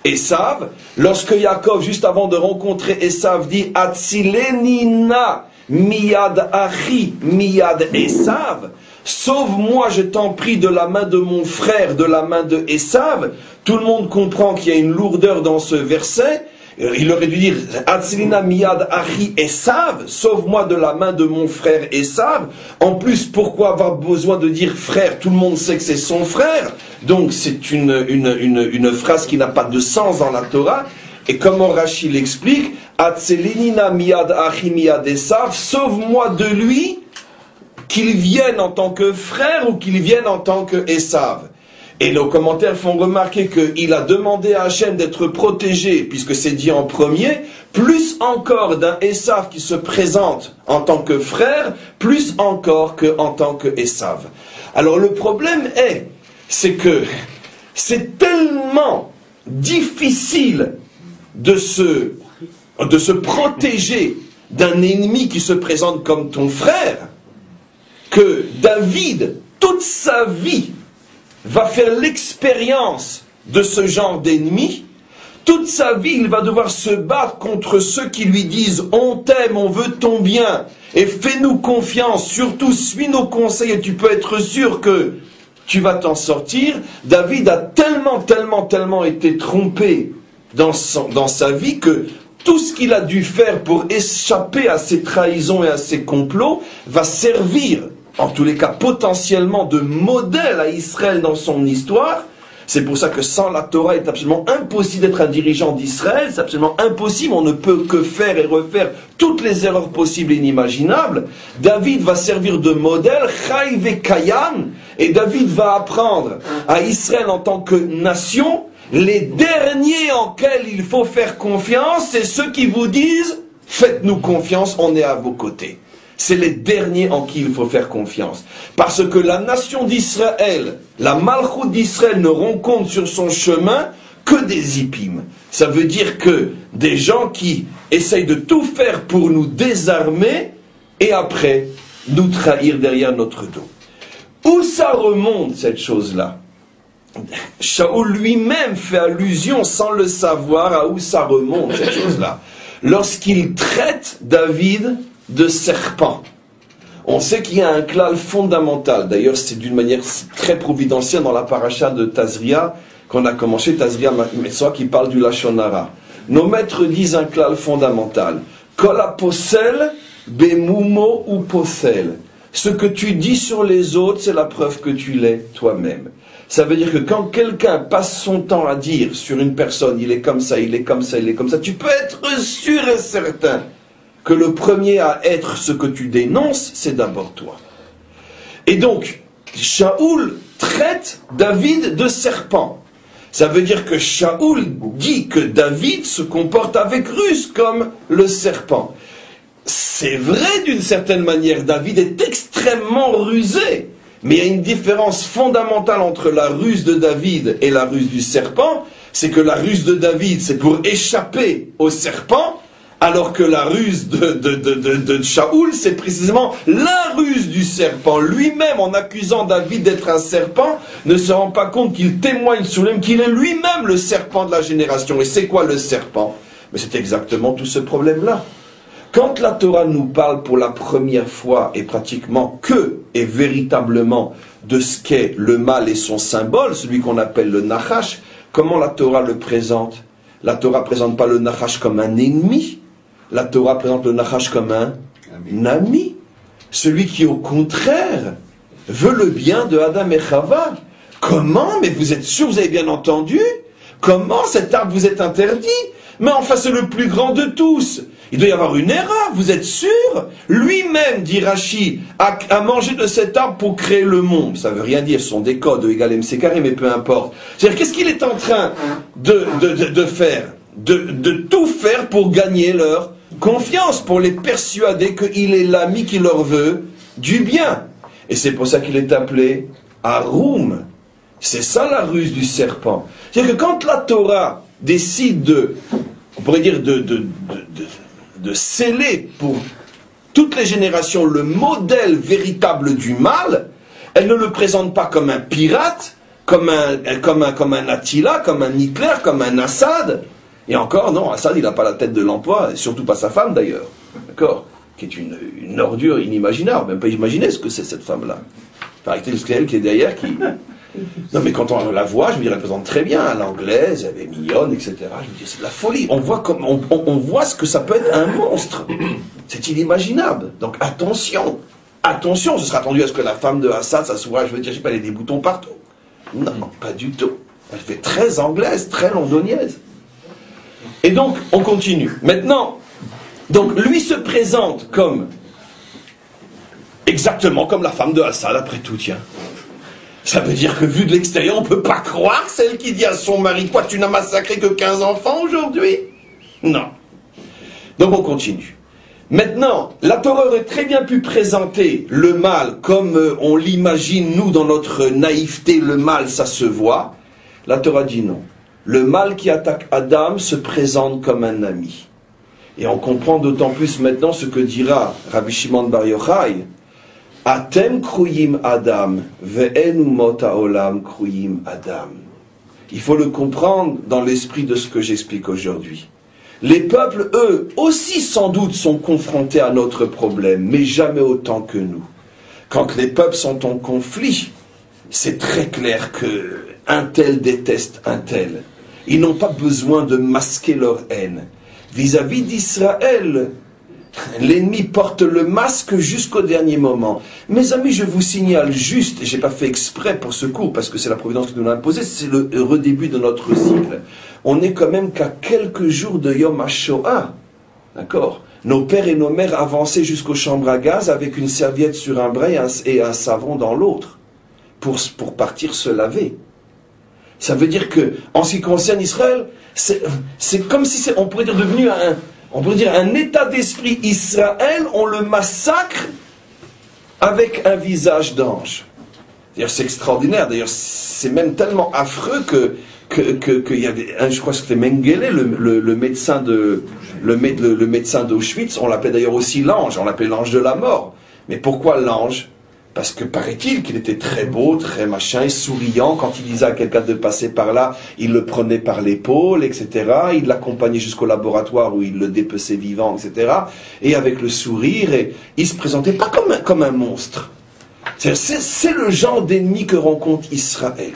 Esav. Lorsque Yaakov, juste avant de rencontrer Esav, dit Atzilenina miyad achi miyad Esav, Sauve-moi, je t'en prie, de la main de mon frère, de la main de Esav. Tout le monde comprend qu'il y a une lourdeur dans ce verset. Euh, il aurait dû dire Atsilina miyad achi Esav, sauve-moi de la main de mon frère Esav. En plus, pourquoi avoir besoin de dire frère? Tout le monde sait que c'est son frère. Donc c'est une, une, une, phrase qui n'a pas de sens dans la Torah. Et comment Rachid l'explique? Atsilina miyad achi miyad Esav, sauve-moi de lui, qu'il vienne en tant que frère ou qu'il vienne en tant que Esav. Et nos commentaires font remarquer qu'il a demandé à Hachem d'être protégé, puisque c'est dit en premier, plus encore d'un Esav qui se présente en tant que frère, plus encore qu'en tant que Esav. Alors le problème est, c'est que c'est tellement difficile de se, de se protéger d'un ennemi qui se présente comme ton frère, que David, toute sa vie, va faire l'expérience de ce genre d'ennemi, toute sa vie, il va devoir se battre contre ceux qui lui disent on t'aime, on veut ton bien, et fais-nous confiance, surtout suis nos conseils et tu peux être sûr que tu vas t'en sortir. David a tellement, tellement, tellement été trompé dans, dans sa vie que tout ce qu'il a dû faire pour échapper à ses trahisons et à ses complots va servir en tous les cas potentiellement de modèle à Israël dans son histoire, C'est pour ça que sans la Torah, il est absolument impossible d'être un dirigeant d'Israël. C'est absolument impossible. On ne peut que faire et refaire toutes les erreurs possibles et inimaginables. David va servir de modèle, Chayve Kayan, et David va apprendre à Israël en tant que nation, les derniers en quels il faut faire confiance, c'est ceux qui vous disent, faites-nous confiance, on est à vos côtés c'est les derniers en qui il faut faire confiance. Parce que la nation d'Israël, la malchoute d'Israël ne rencontre sur son chemin que des hippim. Ça veut dire que des gens qui essayent de tout faire pour nous désarmer et après nous trahir derrière notre dos. Où ça remonte cette chose-là? Shaoul lui-même fait allusion sans le savoir à où ça remonte cette chose-là. Lorsqu'il traite David de serpent. On sait qu'il y a un clal fondamental. D'ailleurs, c'est d'une manière très providentielle dans la paracha de Tazria qu'on a commencé, Tazria Metzora, qui parle du Lachonara. Nos maîtres disent un clal fondamental. Kola posel, ou posel. Ce que tu dis sur les autres, c'est la preuve que tu l'es toi-même. Ça veut dire que quand quelqu'un passe son temps à dire sur une personne, il est comme ça, il est comme ça, il est comme ça, tu peux être sûr et certain que le premier à être ce que tu dénonces, c'est d'abord toi. Et donc, Shaoul traite David de serpent. Ça veut dire que Shaoul dit que David se comporte avec ruse comme le serpent. C'est vrai d'une certaine manière, David est extrêmement rusé. Mais il y a une différence fondamentale entre la ruse de David et la ruse du serpent. C'est que la ruse de David, c'est pour échapper au serpent, alors que la ruse de, de, Shaoul, c'est précisément la ruse du serpent. Lui-même, en accusant David d'être un serpent, ne se rend pas compte qu'il témoigne sur lui qu'il est lui-même le serpent de la génération. Et c'est quoi le serpent? Mais c'est exactement tout ce problème-là. Quand la Torah nous parle pour la première fois et pratiquement que et véritablement de ce qu'est le mal et son symbole, celui qu'on appelle le Nachash, comment la Torah le présente? La Torah présente pas le Nachash comme un ennemi, la Torah présente le Nachash comme un ami. Celui qui, au contraire, veut le bien de Adam et Chava. Comment Mais vous êtes sûr, vous avez bien entendu? Comment cet arbre vous est interdit? Mais enfin, c'est le plus grand de tous. Il doit y avoir une erreur, vous êtes sûr? Lui-même, dit Rachi, a, mangé de cet arbre pour créer le monde. Ça veut rien dire, ce sont des codes, E égale MC carré, mais peu importe. C'est-à-dire, qu'est-ce qu'il est en train de, de, faire? De, de tout faire pour gagner leur confiance pour les persuader qu'il est l'ami qui leur veut du bien. Et c'est pour ça qu'il est appelé Arum. C'est ça la ruse du serpent. C'est-à-dire que quand la Torah décide de, on pourrait dire, de, de, de, de sceller pour toutes les générations le modèle véritable du mal, elle ne le présente pas comme un pirate, comme un, comme un, comme un Attila, comme un Hitler, comme un Assad, et encore, non, Assad, il n'a pas la tête de l'emploi, et surtout pas sa femme d'ailleurs. D'accord Qui est une, ordure inimaginable. Même pas imaginer ce que c'est cette femme-là. Paraît-il c'est elle qui est derrière qui. Non, mais quand on la voit, je me dis, elle représente très bien à l'anglaise, elle est mignonne, etc. Je me dis, c'est de la folie. On voit, comme, on, voit ce que ça peut être un monstre. C'est inimaginable. Donc attention. Attention, ce sera attendu à ce que la femme de Assad, ça soit, je veux dire, je sais pas, elle ait des boutons partout. Non, pas du tout. Elle fait très anglaise, très londonienne. Et donc, on continue. Maintenant, donc lui se présente comme exactement comme la femme de Hassan, après tout, tiens. Ça veut dire que vu de l'extérieur, on ne peut pas croire celle qui dit à son mari Quoi, tu n'as massacré que 15 enfants aujourd'hui? Non. Donc on continue. Maintenant, la Torah aurait très bien pu présenter le mal comme euh, on l'imagine, nous, dans notre naïveté, le mal, ça se voit. La Torah dit non le mal qui attaque Adam se présente comme un ami. Et on comprend d'autant plus maintenant ce que dira Rabbi Shimon Bar Yochai. Atem kruyim Adam, ve'enu mota olam kruyim Adam. Il faut le comprendre dans l'esprit de ce que j'explique aujourd'hui. Les peuples, eux, aussi sans doute sont confrontés à notre problème, mais jamais autant que nous. Quand les peuples sont en conflit, c'est très clair que un tel déteste un tel. Ils n'ont pas besoin de masquer leur haine. Vis-à-vis d'Israël, L'ennemi porte le masque jusqu'au dernier moment. Mes amis, je vous signale juste, et j'ai pas fait exprès pour ce cours, parce que c'est la providence qui nous l'a imposé, c'est le redébut de notre cycle. On n'est quand même qu'à quelques jours de Yom HaShoah. D'accord? Nos pères et nos mères avançaient jusqu'aux chambres à gaz avec une serviette sur un bras et un, savon dans l'autre pour, pour partir se laver. Ça veut dire que, en ce qui concerne Israël, c'est comme si on pourrait dire devenu un, on pourrait dire un état d'esprit Israël, on le massacre avec un visage d'ange. C'est extraordinaire. D'ailleurs, c'est même tellement affreux que que, y avait, je crois que c'était Mengele, le, médecin de le, le médecin d'Auschwitz, on l'appelait d'ailleurs aussi l'ange, on l'appelait l'ange de la mort. Mais pourquoi l'ange? Parce que paraît-il qu'il était très beau, très machin, souriant. Quand il disait à quelqu'un de passer par là, il le prenait par l'épaule, etc. Il l'accompagnait jusqu'au laboratoire où il le dépeçait vivant, etc. Et avec le sourire, et il se présentait pas comme un, comme un monstre. C'est le genre d'ennemi que rencontre Israël.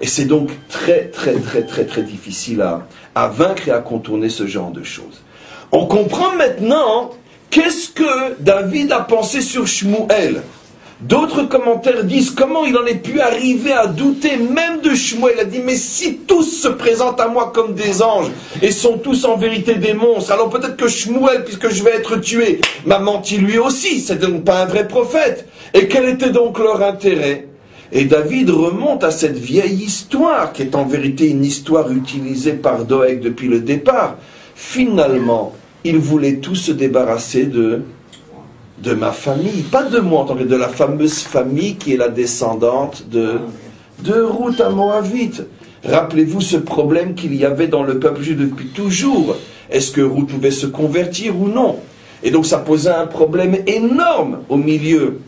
Et c'est donc très, très, très, très, très difficile à, à vaincre et à contourner ce genre de choses. On comprend maintenant qu'est-ce que David a pensé sur Shmuel. D'autres commentaires disent comment il en est pu arriver à douter même de Shmuel. Il a dit mais si tous se présentent à moi comme des anges et sont tous en vérité des monstres, alors peut-être que Shmuel, puisque je vais être tué, m'a menti lui aussi. C'est donc pas un vrai prophète. Et quel était donc leur intérêt? Et David remonte à cette vieille histoire qui est en vérité une histoire utilisée par Doeg depuis le départ. Finalement, il voulait tous se débarrasser de de ma famille, pas de moi en tant que de la fameuse famille qui est la descendante de, de Ruth à Moabite. Rappelez-vous ce problème qu'il y avait dans le peuple juif depuis toujours. Est-ce que Ruth pouvait se convertir ou non? Et donc ça posait un problème énorme au milieu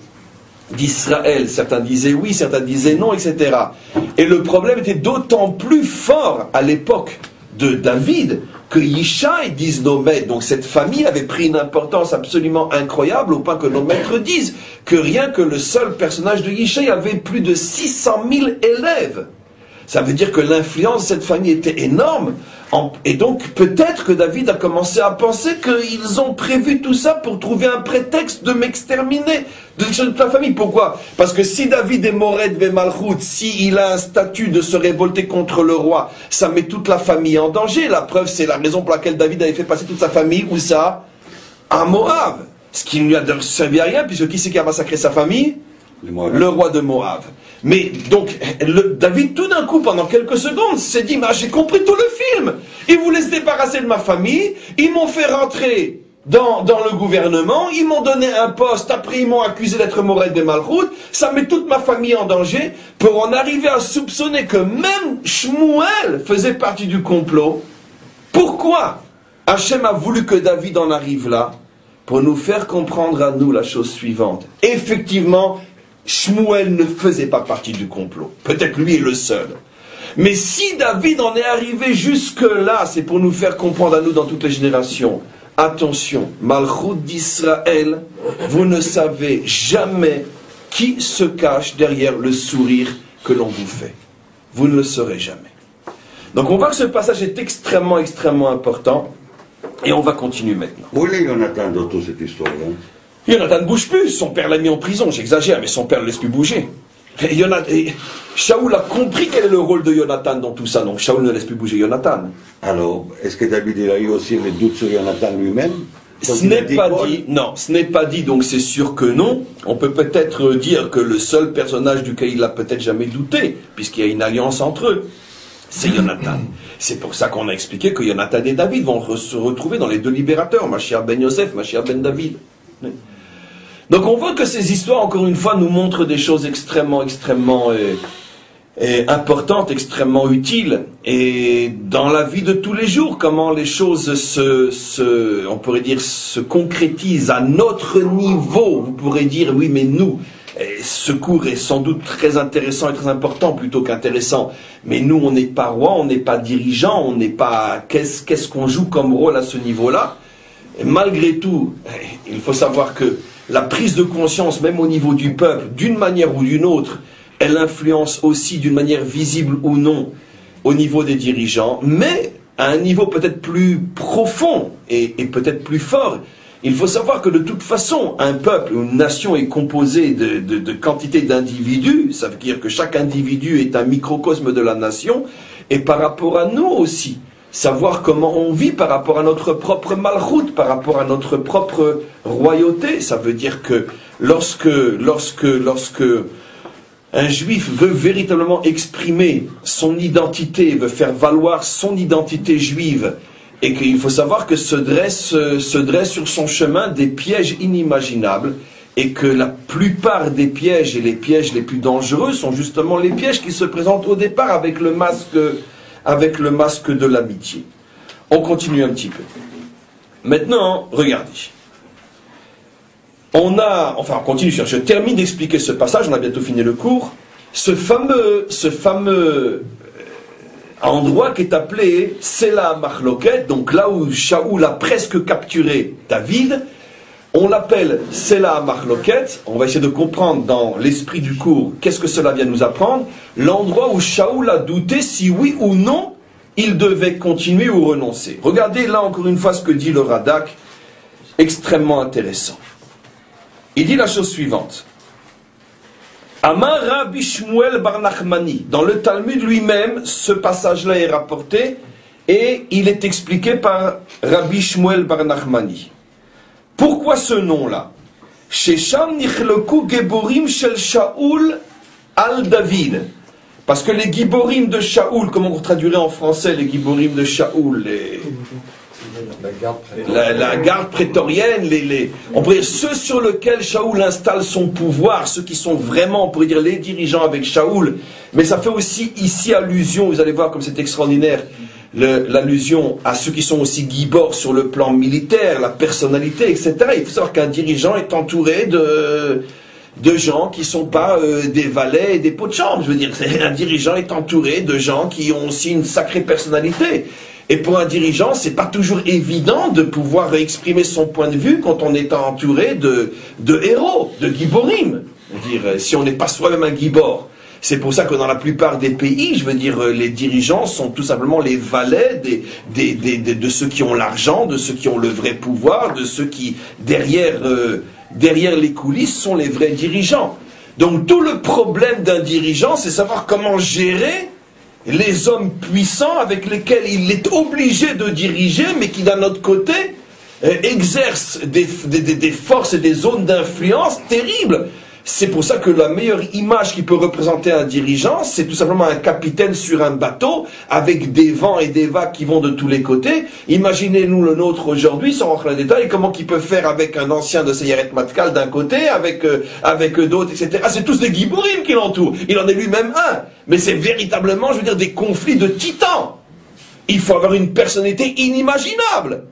d'Israël. Certains disaient oui, certains disaient non, etc. Et le problème était d'autant plus fort à l'époque de David que Yishai disent nos maîtres. Donc cette famille avait pris une importance absolument incroyable au point que nos maîtres disent que rien que le seul personnage de Yishai avait plus de 600 000 élèves. Ça veut dire que l'influence de cette famille était énorme. Et donc peut-être que David a commencé à penser qu'ils ont prévu tout ça pour trouver un prétexte de m'exterminer de toute la famille. Pourquoi? Parce que si David est Mored Vemalchut, s'il a un statut de se révolter contre le roi, ça met toute la famille en danger. La preuve, c'est la raison pour laquelle David avait fait passer toute sa famille, où ça À Moab. Ce qui ne lui a servi à rien, puisque qui c'est qui a massacré sa famille? Le roi de Moab. Mais donc, David, tout d'un coup, pendant quelques secondes, s'est dit, j'ai compris tout le film. Ils voulaient se débarrasser de ma famille, ils m'ont fait rentrer dans, le gouvernement, ils m'ont donné un poste, après ils m'ont accusé d'être Morel de Malroute, ça met toute ma famille en danger, pour en arriver à soupçonner que même Shmuel faisait partie du complot. Pourquoi Hachem a voulu que David en arrive là Pour nous faire comprendre à nous la chose suivante. Effectivement, Shmuel ne faisait pas partie du complot. Peut-être lui est le seul. Mais si David en est arrivé jusque-là, c'est pour nous faire comprendre à nous dans toutes les générations. Attention, Malchut d'Israël, vous ne savez jamais qui se cache derrière le sourire que l'on vous fait. Vous ne le saurez jamais. Donc on voit que ce passage est extrêmement, extrêmement important. Et on va continuer maintenant. Où est Jonathan dans toute cette histoire hein? Jonathan ne bouge plus, son père l'a mis en prison, j'exagère, mais son père ne laisse plus bouger. Et Shaoul a compris quel est le rôle de Jonathan dans tout ça, donc Shaoul ne laisse plus bouger Jonathan. Alors, est-ce que David a eu aussi les doutes sur Jonathan lui-même? Ce n'est pas dit, non, ce n'est pas dit, donc c'est sûr que non. On peut peut-être dire que le seul personnage duquel il a peut-être jamais douté, puisqu'il y a une alliance entre eux, c'est Jonathan. C'est pour ça qu'on a expliqué que Jonathan et David vont se retrouver dans les deux libérateurs, ma chère Ben Yosef, ma chère Ben David. Donc on voit que ces histoires, encore une fois, nous montrent des choses extrêmement, extrêmement euh, importantes, extrêmement utiles. Et dans la vie de tous les jours, comment les choses se, on pourrait dire, se concrétisent à notre niveau. Vous pourrez dire, oui, mais nous, ce cours est sans doute très intéressant et très important plutôt qu'intéressant. Mais nous, on n'est pas roi, on n'est pas dirigeant, on n'est pas. Qu'est-ce qu'on joue comme rôle à ce niveau-là? Malgré tout, il faut savoir que la prise de conscience, même au niveau du peuple, d'une manière ou d'une autre, elle influence aussi d'une manière visible ou non au niveau des dirigeants, mais à un niveau peut-être plus profond et, peut-être plus fort. Il faut savoir que de toute façon, un peuple ou une nation est composé de, de, de quantités d'individus. Ça veut dire que chaque individu est un microcosme de la nation. Et par rapport à nous aussi, savoir comment on vit par rapport à notre propre malroute, par rapport à notre propre royauté. Ça veut dire que lorsque, lorsque, lorsque un juif veut véritablement exprimer son identité, veut faire valoir son identité juive, et qu'il faut savoir que se dresse, se dresse sur son chemin des pièges inimaginables, et que la plupart des pièges et les pièges les plus dangereux sont justement les pièges qui se présentent au départ avec le masque, avec le masque de l'amitié. On continue un petit peu. Maintenant, regardez. On a, enfin, on continue. Je termine d'expliquer ce passage. On a bientôt fini le cours. Ce fameux, fameux endroit qui est appelé Sela Marloket, donc là où Shaoul a presque capturé David, on l'appelle Sela Marloket. On va essayer de comprendre dans l'esprit du cours qu'est-ce que cela vient nous apprendre. L'endroit où Shaoul a douté si oui ou non il devait continuer ou renoncer. Regardez là encore une fois ce que dit le Radak, extrêmement intéressant. Il dit la chose suivante. Amar Rabbi Shmuel Bar Dans le Talmud lui-même, ce passage-là est rapporté et il est expliqué par Rabbi Shmuel Bar Pourquoi ce nom-là Shesham Nichloku Geborim Shel Shaul al David. Parce que les Giborim de Shaul, comment on traduirait en français les Giborim de Shaul les... La garde, prétorienne, les, on pourrait dire ceux sur lesquels Shaoul installe son pouvoir, ceux qui sont vraiment, on pourrait dire, les dirigeants avec Shaoul. Mais ça fait aussi ici allusion, vous allez voir comme c'est extraordinaire, l'allusion à ceux qui sont aussi guibords sur le plan militaire, la personnalité, etc. Il faut savoir qu'un dirigeant est entouré de, gens qui ne sont pas euh, des valets et des pots de chambre. Je veux dire, un dirigeant est entouré de gens qui ont aussi une sacrée personnalité. Et pour un dirigeant, c'est pas toujours évident de pouvoir exprimer son point de vue quand on est entouré de, héros, de giborim. dire, si on n'est pas soi-même un gibor. C'est pour ça que dans la plupart des pays, je veux dire, les dirigeants sont tout simplement les valets de ceux qui ont l'argent, de ceux qui ont le vrai pouvoir, de ceux qui, derrière, euh, derrière les coulisses, sont les vrais dirigeants. Donc tout le problème d'un dirigeant, c'est savoir comment gérer les hommes puissants avec lesquels il est obligé de diriger, mais qui d'un autre côté euh, exercent des, forces et des zones d'influence terribles. C'est pour ça que la meilleure image qui peut représenter un dirigeant, c'est tout simplement un capitaine sur un bateau avec des vents et des vagues qui vont de tous les côtés. Imaginez-nous le nôtre aujourd'hui, sans rentrer dans les détails, comment il peut faire avec un ancien de Seyeret Matkal d'un côté, avec, euh, avec d'autres, etc. C'est tous des Giborim qui l'entourent. Il en est lui-même un. Mais c'est véritablement, je veux dire, des conflits de titans. Il faut avoir une personnalité inimaginable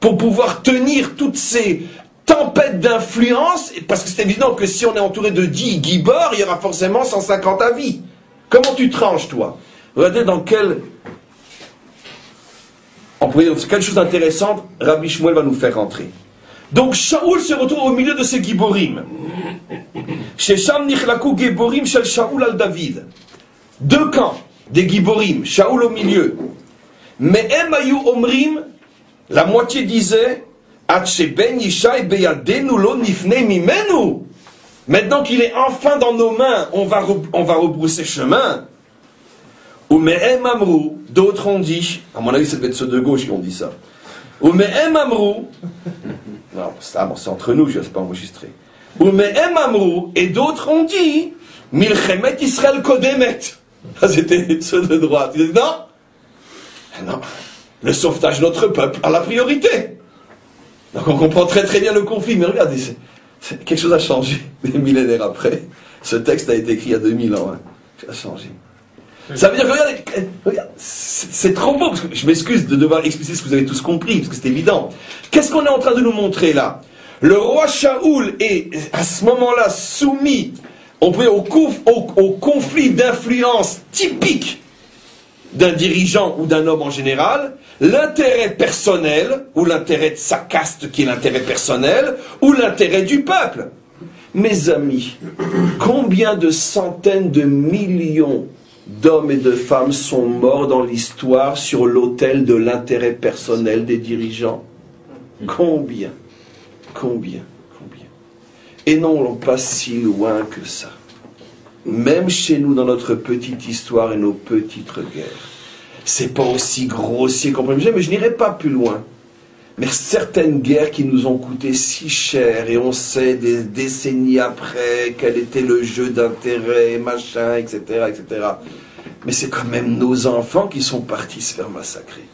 pour pouvoir tenir toutes ces, tempête d'influence, parce que c'est évident que si on est entouré de 10 gibors, il y aura forcément 150 avis. Comment tu tranches, toi? Regardez dans quel... Quelque chose d'intéressant, Rabbi Shmuel va nous faire rentrer. Donc Shaoul se retrouve au milieu de ces giborim. Shesham nichlaku giborim shel Shaoul al David. Deux camps des giborim, Shaoul au milieu. Mais Emayu omrim, la moitié disait Maintenant qu'il est enfin dans nos mains, on va, on va rebrousser chemin. Ou amrou, d'autres ont dit, à mon avis, c'est peut-être ceux de gauche qui ont dit ça. Ou amrou, non, c'est entre nous, je ne sais pas enregistrer. Ou amrou, et d'autres ont dit, milchemet Israël kodemet. C'était ceux de droite. Ils non, non, le sauvetage de notre peuple a la priorité. Donc on comprend très très bien le conflit, mais regardez, quelque chose a changé des millénaires après. Ce texte a été écrit il y a 2000 ans. Hein. Ça a changé. Ça veut dire que, regardez, c'est trop beau, parce que je m'excuse de devoir expliquer ce que vous avez tous compris, parce que c'est évident. Qu'est-ce qu'on est en train de nous montrer là? Le roi Shaoul est à ce moment-là soumis on peut, au, au conflit d'influence typique d'un dirigeant ou d'un homme en général, l'intérêt personnel, ou l'intérêt de sa caste qui est l'intérêt personnel, ou l'intérêt du peuple. Mes amis, combien de centaines de millions d'hommes et de femmes sont morts dans l'histoire sur l'autel de l'intérêt personnel des dirigeants? Combien? Combien? Combien? Et non, pas si loin que ça. Même chez nous, dans notre petite histoire et nos petites guerres, c'est pas aussi grossier qu'on peut mais je n'irai pas plus loin. Mais certaines guerres qui nous ont coûté si cher, et on sait des décennies après quel était le jeu d'intérêt, machin, etc., etc. Mais c'est quand même nos enfants qui sont partis se faire massacrer.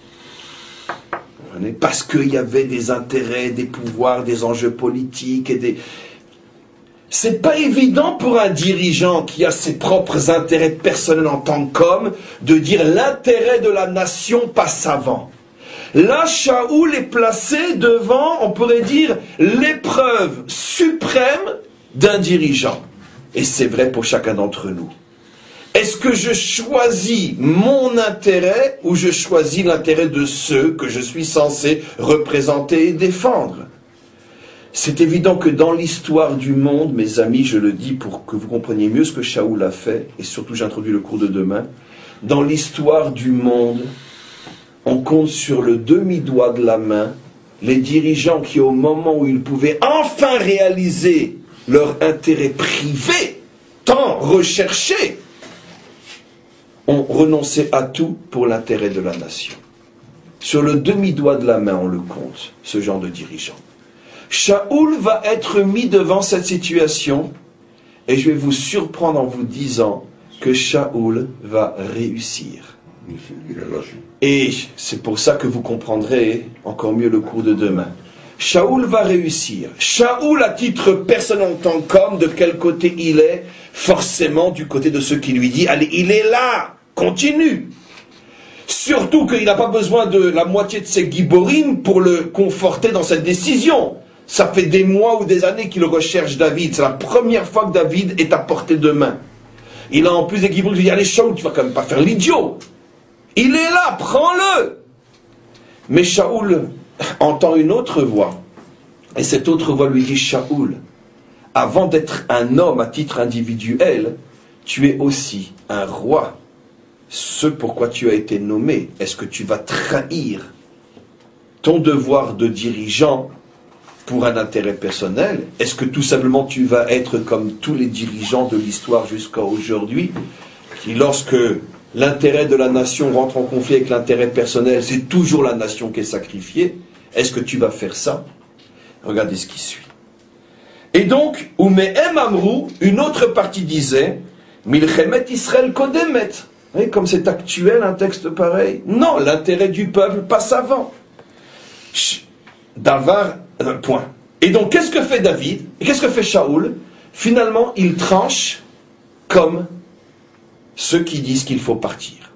Parce qu'il y avait des intérêts, des pouvoirs, des enjeux politiques et des. C'est pas évident pour un dirigeant qui a ses propres intérêts personnels en tant qu'homme de dire l'intérêt de la nation passe avant. Là, Shaoul est placé devant, on pourrait dire, l'épreuve suprême d'un dirigeant. Et c'est vrai pour chacun d'entre nous. Est-ce que je choisis mon intérêt ou je choisis l'intérêt de ceux que je suis censé représenter et défendre? C'est évident que dans l'histoire du monde, mes amis, je le dis pour que vous compreniez mieux ce que Shaoul a fait, et surtout j'introduis le cours de demain, dans l'histoire du monde, on compte sur le demi-doigt de la main les dirigeants qui, au moment où ils pouvaient enfin réaliser leur intérêt privé, tant recherché, ont renoncé à tout pour l'intérêt de la nation. Sur le demi-doigt de la main, on le compte, ce genre de dirigeant. Shaoul va être mis devant cette situation et je vais vous surprendre en vous disant que Shaoul va réussir. Et c'est pour ça que vous comprendrez encore mieux le cours de demain. Shaoul va réussir. Shaoul, à titre personnel en tant qu'homme, de quel côté il est? Forcément du côté de ceux qui lui disent, allez, il est là, continue. Surtout qu'il n'a pas besoin de la moitié de ses guiborines pour le conforter dans cette décision. Ça fait des mois ou des années qu'il recherche David. C'est la première fois que David est à portée de main. Il a en plus des guiborines, il dit, allez Shaoul, tu vas quand même pas faire l'idiot. Il est là, prends-le. Mais Shaoul entend une autre voix. Et cette autre voix lui dit, Shaoul, avant d'être un homme à titre individuel, tu es aussi un roi. Ce pourquoi tu as été nommé, est-ce que tu vas trahir ton devoir de dirigeant pour un intérêt personnel Est-ce que tout simplement tu vas être comme tous les dirigeants de l'histoire jusqu'à aujourd'hui, qui lorsque l'intérêt de la nation rentre en conflit avec l'intérêt personnel, c'est toujours la nation qui est sacrifiée. Est-ce que tu vas faire ça? Regardez ce qui suit. Et donc, Umeem Amrou, une autre partie disait, Milchemet Israël Kodemet. comme c'est actuel un texte pareil? Non, l'intérêt du peuple passe avant. Davar, point. Et donc, qu'est-ce que fait David qu'est-ce que fait Shaoul? Finalement, il tranche comme ceux qui disent qu'il faut partir.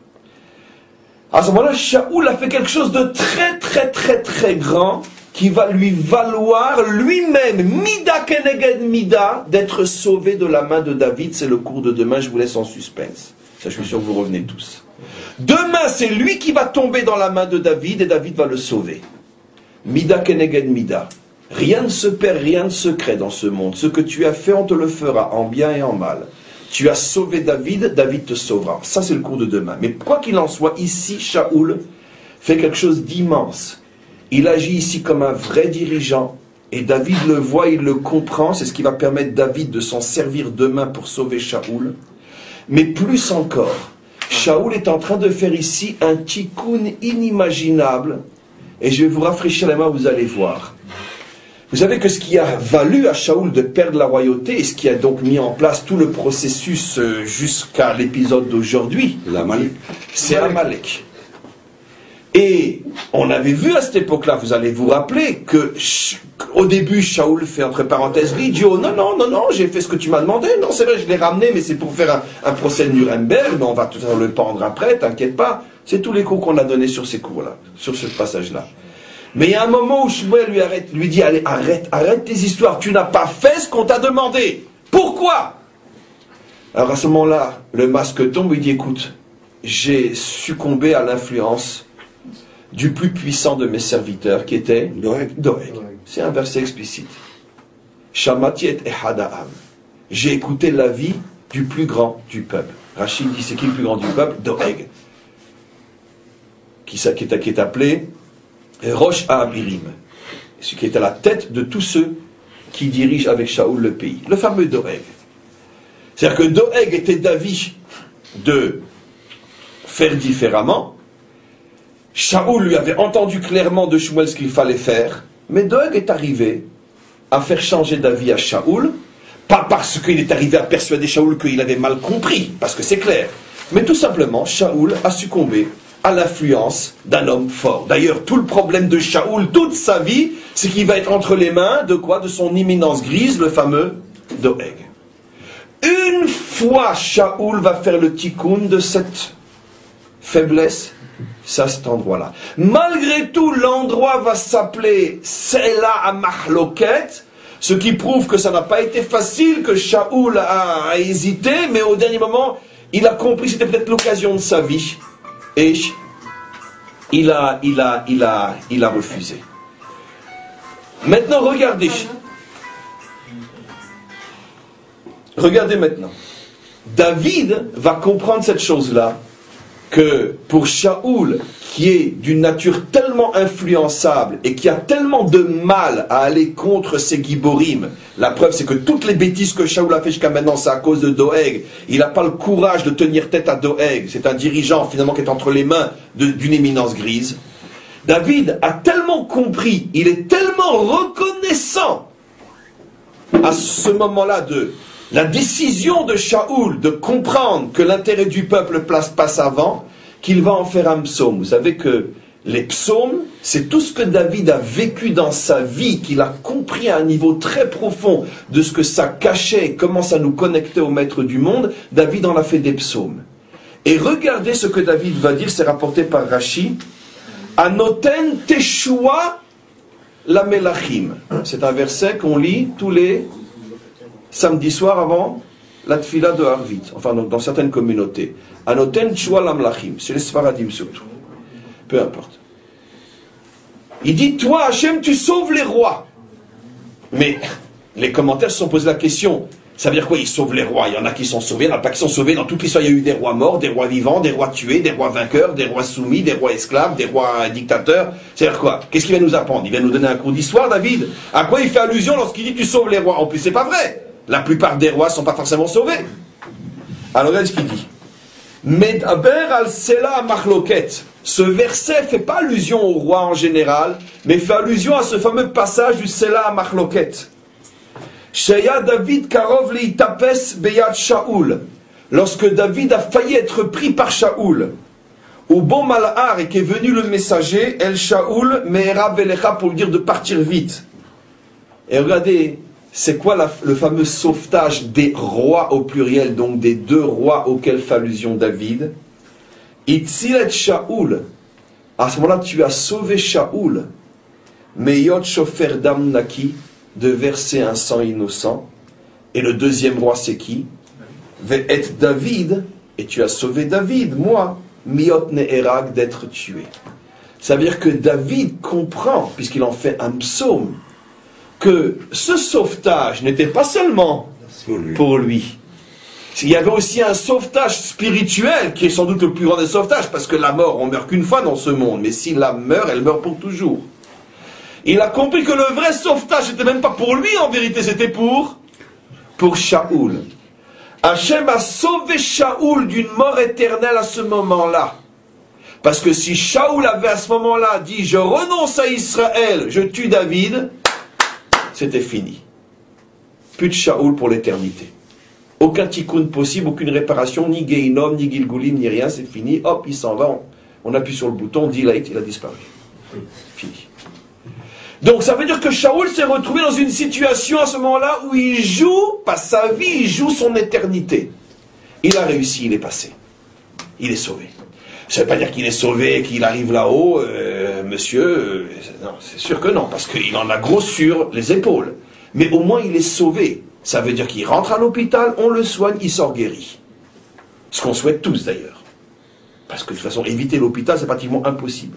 À ce moment-là, Shaoul a fait quelque chose de très très très très grand qui va lui valoir lui-même, Mida Keneged Mida, d'être sauvé de la main de David. C'est le cours de demain, je vous laisse en suspense. Je suis sûr que vous revenez tous. Demain, c'est lui qui va tomber dans la main de David et David va le sauver. Mida Keneged Mida. Rien ne se perd, rien ne se crée dans ce monde. Ce que tu as fait, on te le fera, en bien et en mal. Tu as sauvé David, David te sauvera. Ça, c'est le cours de demain. Mais quoi qu'il en soit, ici, Shaoul fait quelque chose d'immense. Il agit ici comme un vrai dirigeant. Et David le voit, il le comprend. C'est ce qui va permettre David de s'en servir demain pour sauver Shaoul. Mais plus encore, Shaoul est en train de faire ici un tikkun inimaginable. Et je vais vous rafraîchir la main, vous allez voir. Vous savez que ce qui a valu à Shaoul de perdre la royauté et ce qui a donc mis en place tout le processus euh, jusqu'à l'épisode d'aujourd'hui, c'est Amalek. Et on avait vu à cette époque-là, vous allez vous rappeler, que au début, Shaoul fait entre parenthèses l'idiot. Non, non, non, non, j'ai fait ce que tu m'as demandé. Non, c'est vrai, je l'ai ramené, mais c'est pour faire un, procès de Nuremberg, mais on va tout le pendre après, t'inquiète pas. C'est tous les coups qu'on a donnés sur ces cours-là, sur ce passage-là. Mais il y a un moment où Shmuel lui, arrête, lui dit Allez, arrête, arrête tes histoires, tu n'as pas fait ce qu'on t'a demandé. Pourquoi? Alors à ce moment-là, le masque tombe, il dit Écoute, j'ai succombé à l'influence du plus puissant de mes serviteurs, qui était Doeg. C'est un verset explicite. Shamatiet et Hadaam. J'ai écouté l'avis du plus grand du peuple. Rachid dit c'est qui le plus grand du peuple? Doeg. Qui, est appelé Roche Abirim. ce qui est à la tête de tous ceux qui dirigent avec Shaoul le pays, le fameux Doeg. C'est-à-dire que Doeg était d'avis de faire différemment. Shaoul lui avait entendu clairement de Shmuel ce qu'il fallait faire, mais Doeg est arrivé à faire changer d'avis à Shaoul, pas parce qu'il est arrivé à persuader Shaoul qu'il avait mal compris, parce que c'est clair, mais tout simplement, Shaoul a succombé à l'influence d'un homme fort. D'ailleurs, tout le problème de Shaoul, toute sa vie, c'est qu'il va être entre les mains de quoi? De son imminence grise, le fameux Doeg. Une fois Shaoul va faire le tikkun de cette faiblesse, c'est à cet endroit-là. Malgré tout, l'endroit va s'appeler Sela à Mahloket, ce qui prouve que ça n'a pas été facile, que Shaoul a, a hésité, mais au dernier moment, il a compris, c'était peut-être l'occasion de sa vie. Et il a, il a, il a, il a refusé. Maintenant, regardez. Regardez maintenant. David va comprendre cette chose-là que pour Shaoul, qui est d'une nature tellement influençable et qui a tellement de mal à aller contre ses giborim, la preuve c'est que toutes les bêtises que Shaoul a fait jusqu'à maintenant, c'est à cause de Doeg. Il n'a pas le courage de tenir tête à Doeg. C'est un dirigeant finalement qui est entre les mains d'une éminence grise. David a tellement compris, il est tellement reconnaissant à ce moment-là de la décision de Shaoul de comprendre que l'intérêt du peuple passe avant, qu'il va en faire un psaume. Vous savez que les psaumes, c'est tout ce que David a vécu dans sa vie, qu'il a compris à un niveau très profond de ce que ça cachait comment ça nous connectait au maître du monde. David en a fait des psaumes. Et regardez ce que David va dire, c'est rapporté par Rashi. Anoten Teshua la Melachim. C'est un verset qu'on lit tous les samedi soir avant la tfila de Harvit, enfin dans, certaines communautés. Anoten Lamlachim, c'est les Sfaradim surtout. Peu importe. Il dit, toi Hachem, tu sauves les rois. Mais les commentaires se sont posés la question, ça veut dire quoi Il sauve les rois? Il y en a qui sont sauvés, il n'y en a pas qui sont sauvés. Dans toute l'histoire, il y a eu des rois morts, des rois vivants, des rois tués, des rois vainqueurs, des rois soumis, des rois esclaves, des rois dictateurs. C'est-à-dire quoi? Qu'est-ce qu'il va nous apprendre? Il va nous donner un cours d'histoire, David. À quoi il fait allusion lorsqu'il dit tu sauves les rois? En plus, c'est pas vrai. La plupart des rois ne sont pas forcément sauvés. Alors regardez ce qu'il dit. Medaber al Sela. Ce verset fait pas allusion au roi en général, mais fait allusion à ce fameux passage du Sela Machloket. Sheya David Karov tapes Beyat Shaoul. Lorsque David a failli être pris par Shaoul. Au bon malhar et qu'est venu le messager, El Shaoul, Meera Velecha pour lui dire de partir vite. Et regardez, c'est quoi le fameux sauvetage des rois au pluriel, donc des deux rois auxquels fait allusion David? Itzilet Shaoul. À ce moment-là, tu as sauvé Shaoul. Meyot Shofer Dam Naki, de verser un sang innocent. Et le deuxième roi, c'est qui? Ve'et David, et tu as sauvé David, moi, Miot Ne'erag, d'être tué. Ça veut dire que David comprend, puisqu'il en fait un psaume, que ce sauvetage n'était pas seulement pour lui. Il y avait aussi un sauvetage spirituel qui est sans doute le plus grand des sauvetages, parce que la mort, on meurt qu'une fois dans ce monde, mais si la meurt, elle meurt pour toujours. Il a compris que le vrai sauvetage n'était même pas pour lui en vérité, c'était pour pour Shaoul. Hachem a sauvé Shaoul d'une mort éternelle à ce moment-là. Parce que si Shaoul avait à ce moment-là dit je renonce à Israël, je tue David, c'était fini. Plus de Shaoul pour l'éternité. Aucun tikkun possible, aucune réparation, ni Geinom, ni Gilgulim, ni rien, c'est fini. Hop, il s'en va, on, appuie sur le bouton, delete, il a disparu. Fini. Donc ça veut dire que Shaoul s'est retrouvé dans une situation à ce moment-là où il joue, pas sa vie, il joue son éternité. Il a réussi, il est passé. Il est sauvé. Ça ne veut pas dire qu'il est sauvé, qu'il arrive là-haut, euh, monsieur. Non, c'est sûr que non, parce qu'il en a gros sur les épaules. Mais au moins il est sauvé. Ça veut dire qu'il rentre à l'hôpital, on le soigne, il sort guéri. Ce qu'on souhaite tous d'ailleurs. Parce que de toute façon, éviter l'hôpital, c'est pratiquement impossible.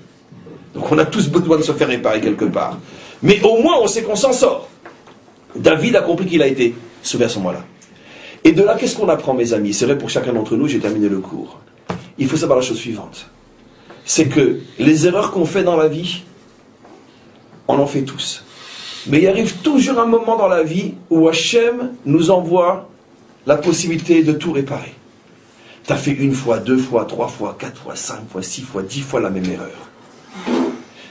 Donc on a tous besoin de se faire réparer quelque part. Mais au moins, on sait qu'on s'en sort. David a compris qu'il a été sauvé à ce moment-là. Et de là, qu'est-ce qu'on apprend, mes amis? C'est vrai pour chacun d'entre nous, j'ai terminé le cours il faut savoir la chose suivante. C'est que les erreurs qu'on fait dans la vie, on en fait tous. Mais il arrive toujours un moment dans la vie où Hachem nous envoie la possibilité de tout réparer. Tu as fait une fois, deux fois, trois fois, quatre fois, cinq fois, six fois, dix fois la même erreur.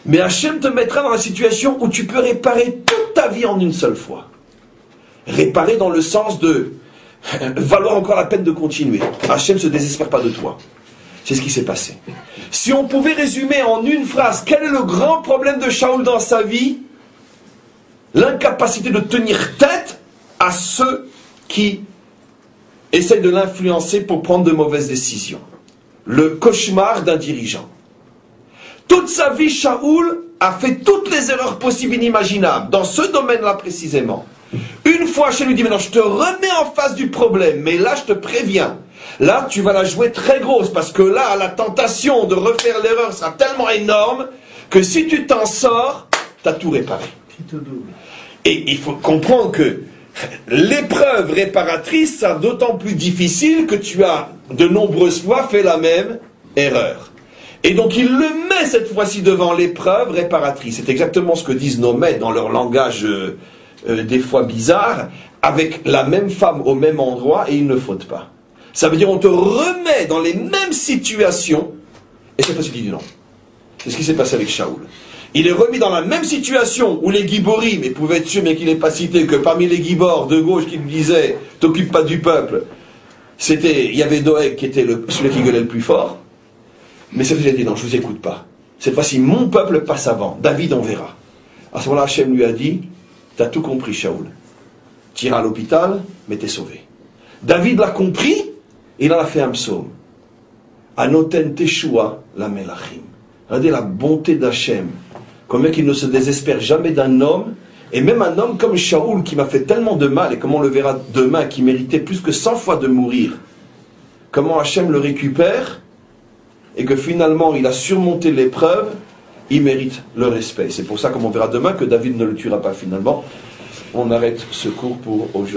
Mais Hachem te mettra dans la situation où tu peux réparer toute ta vie en une seule fois. Réparer dans le sens de valoir encore la peine de continuer. Hachem ne se désespère pas de toi. C'est ce qui s'est passé. Si on pouvait résumer en une phrase quel est le grand problème de Shaoul dans sa vie, l'incapacité de tenir tête à ceux qui essayent de l'influencer pour prendre de mauvaises décisions. Le cauchemar d'un dirigeant. Toute sa vie, Shaoul a fait toutes les erreurs possibles et inimaginables, dans ce domaine-là précisément. Une fois, Hachem lui dit, maintenant je te remets en face du problème, mais là je te préviens, là tu vas la jouer très grosse, parce que là la tentation de refaire l'erreur sera tellement énorme que si tu t'en sors, tu as tout réparé. Et il faut comprendre que l'épreuve réparatrice sera d'autant plus difficile que tu as de nombreuses fois fait la même erreur. Et donc il le met cette fois-ci devant l'épreuve réparatrice. C'est exactement ce que disent nos maîtres dans leur langage euh, des fois bizarre, avec la même femme au même endroit et il ne faute pas. Ça veut dire on te remet dans les mêmes situations et cette fois-ci dit non. C'est ce qui s'est passé avec Shaoul. Il est remis dans la même situation où les Giborim, et pouvait être sûr, mais qu'il n'est pas cité, que parmi les Gibors de gauche qui lui disaient T'occupe pas du peuple, c'était, il y avait Doeg qui était celui qui gueulait le plus fort. Mais cette fois, il a dit Non, je vous écoute pas. Cette fois-ci, mon peuple passe avant. David en verra. À ce moment-là, Hachem lui a dit T'as tout compris, Shaoul. Tire à l'hôpital, mais t'es sauvé. David l'a compris, il en a fait un psaume. Anoten Teshua la Melachim. Regardez la bonté d'Hachem. Combien qu'il ne se désespère jamais d'un homme, et même un homme comme Shaoul qui m'a fait tellement de mal, et comme on le verra demain, qui méritait plus que 100 fois de mourir. Comment Hachem le récupère, et que finalement il a surmonté l'épreuve, il mérite le respect. C'est pour ça, comme on verra demain, que David ne le tuera pas finalement. On arrête ce cours pour aujourd'hui.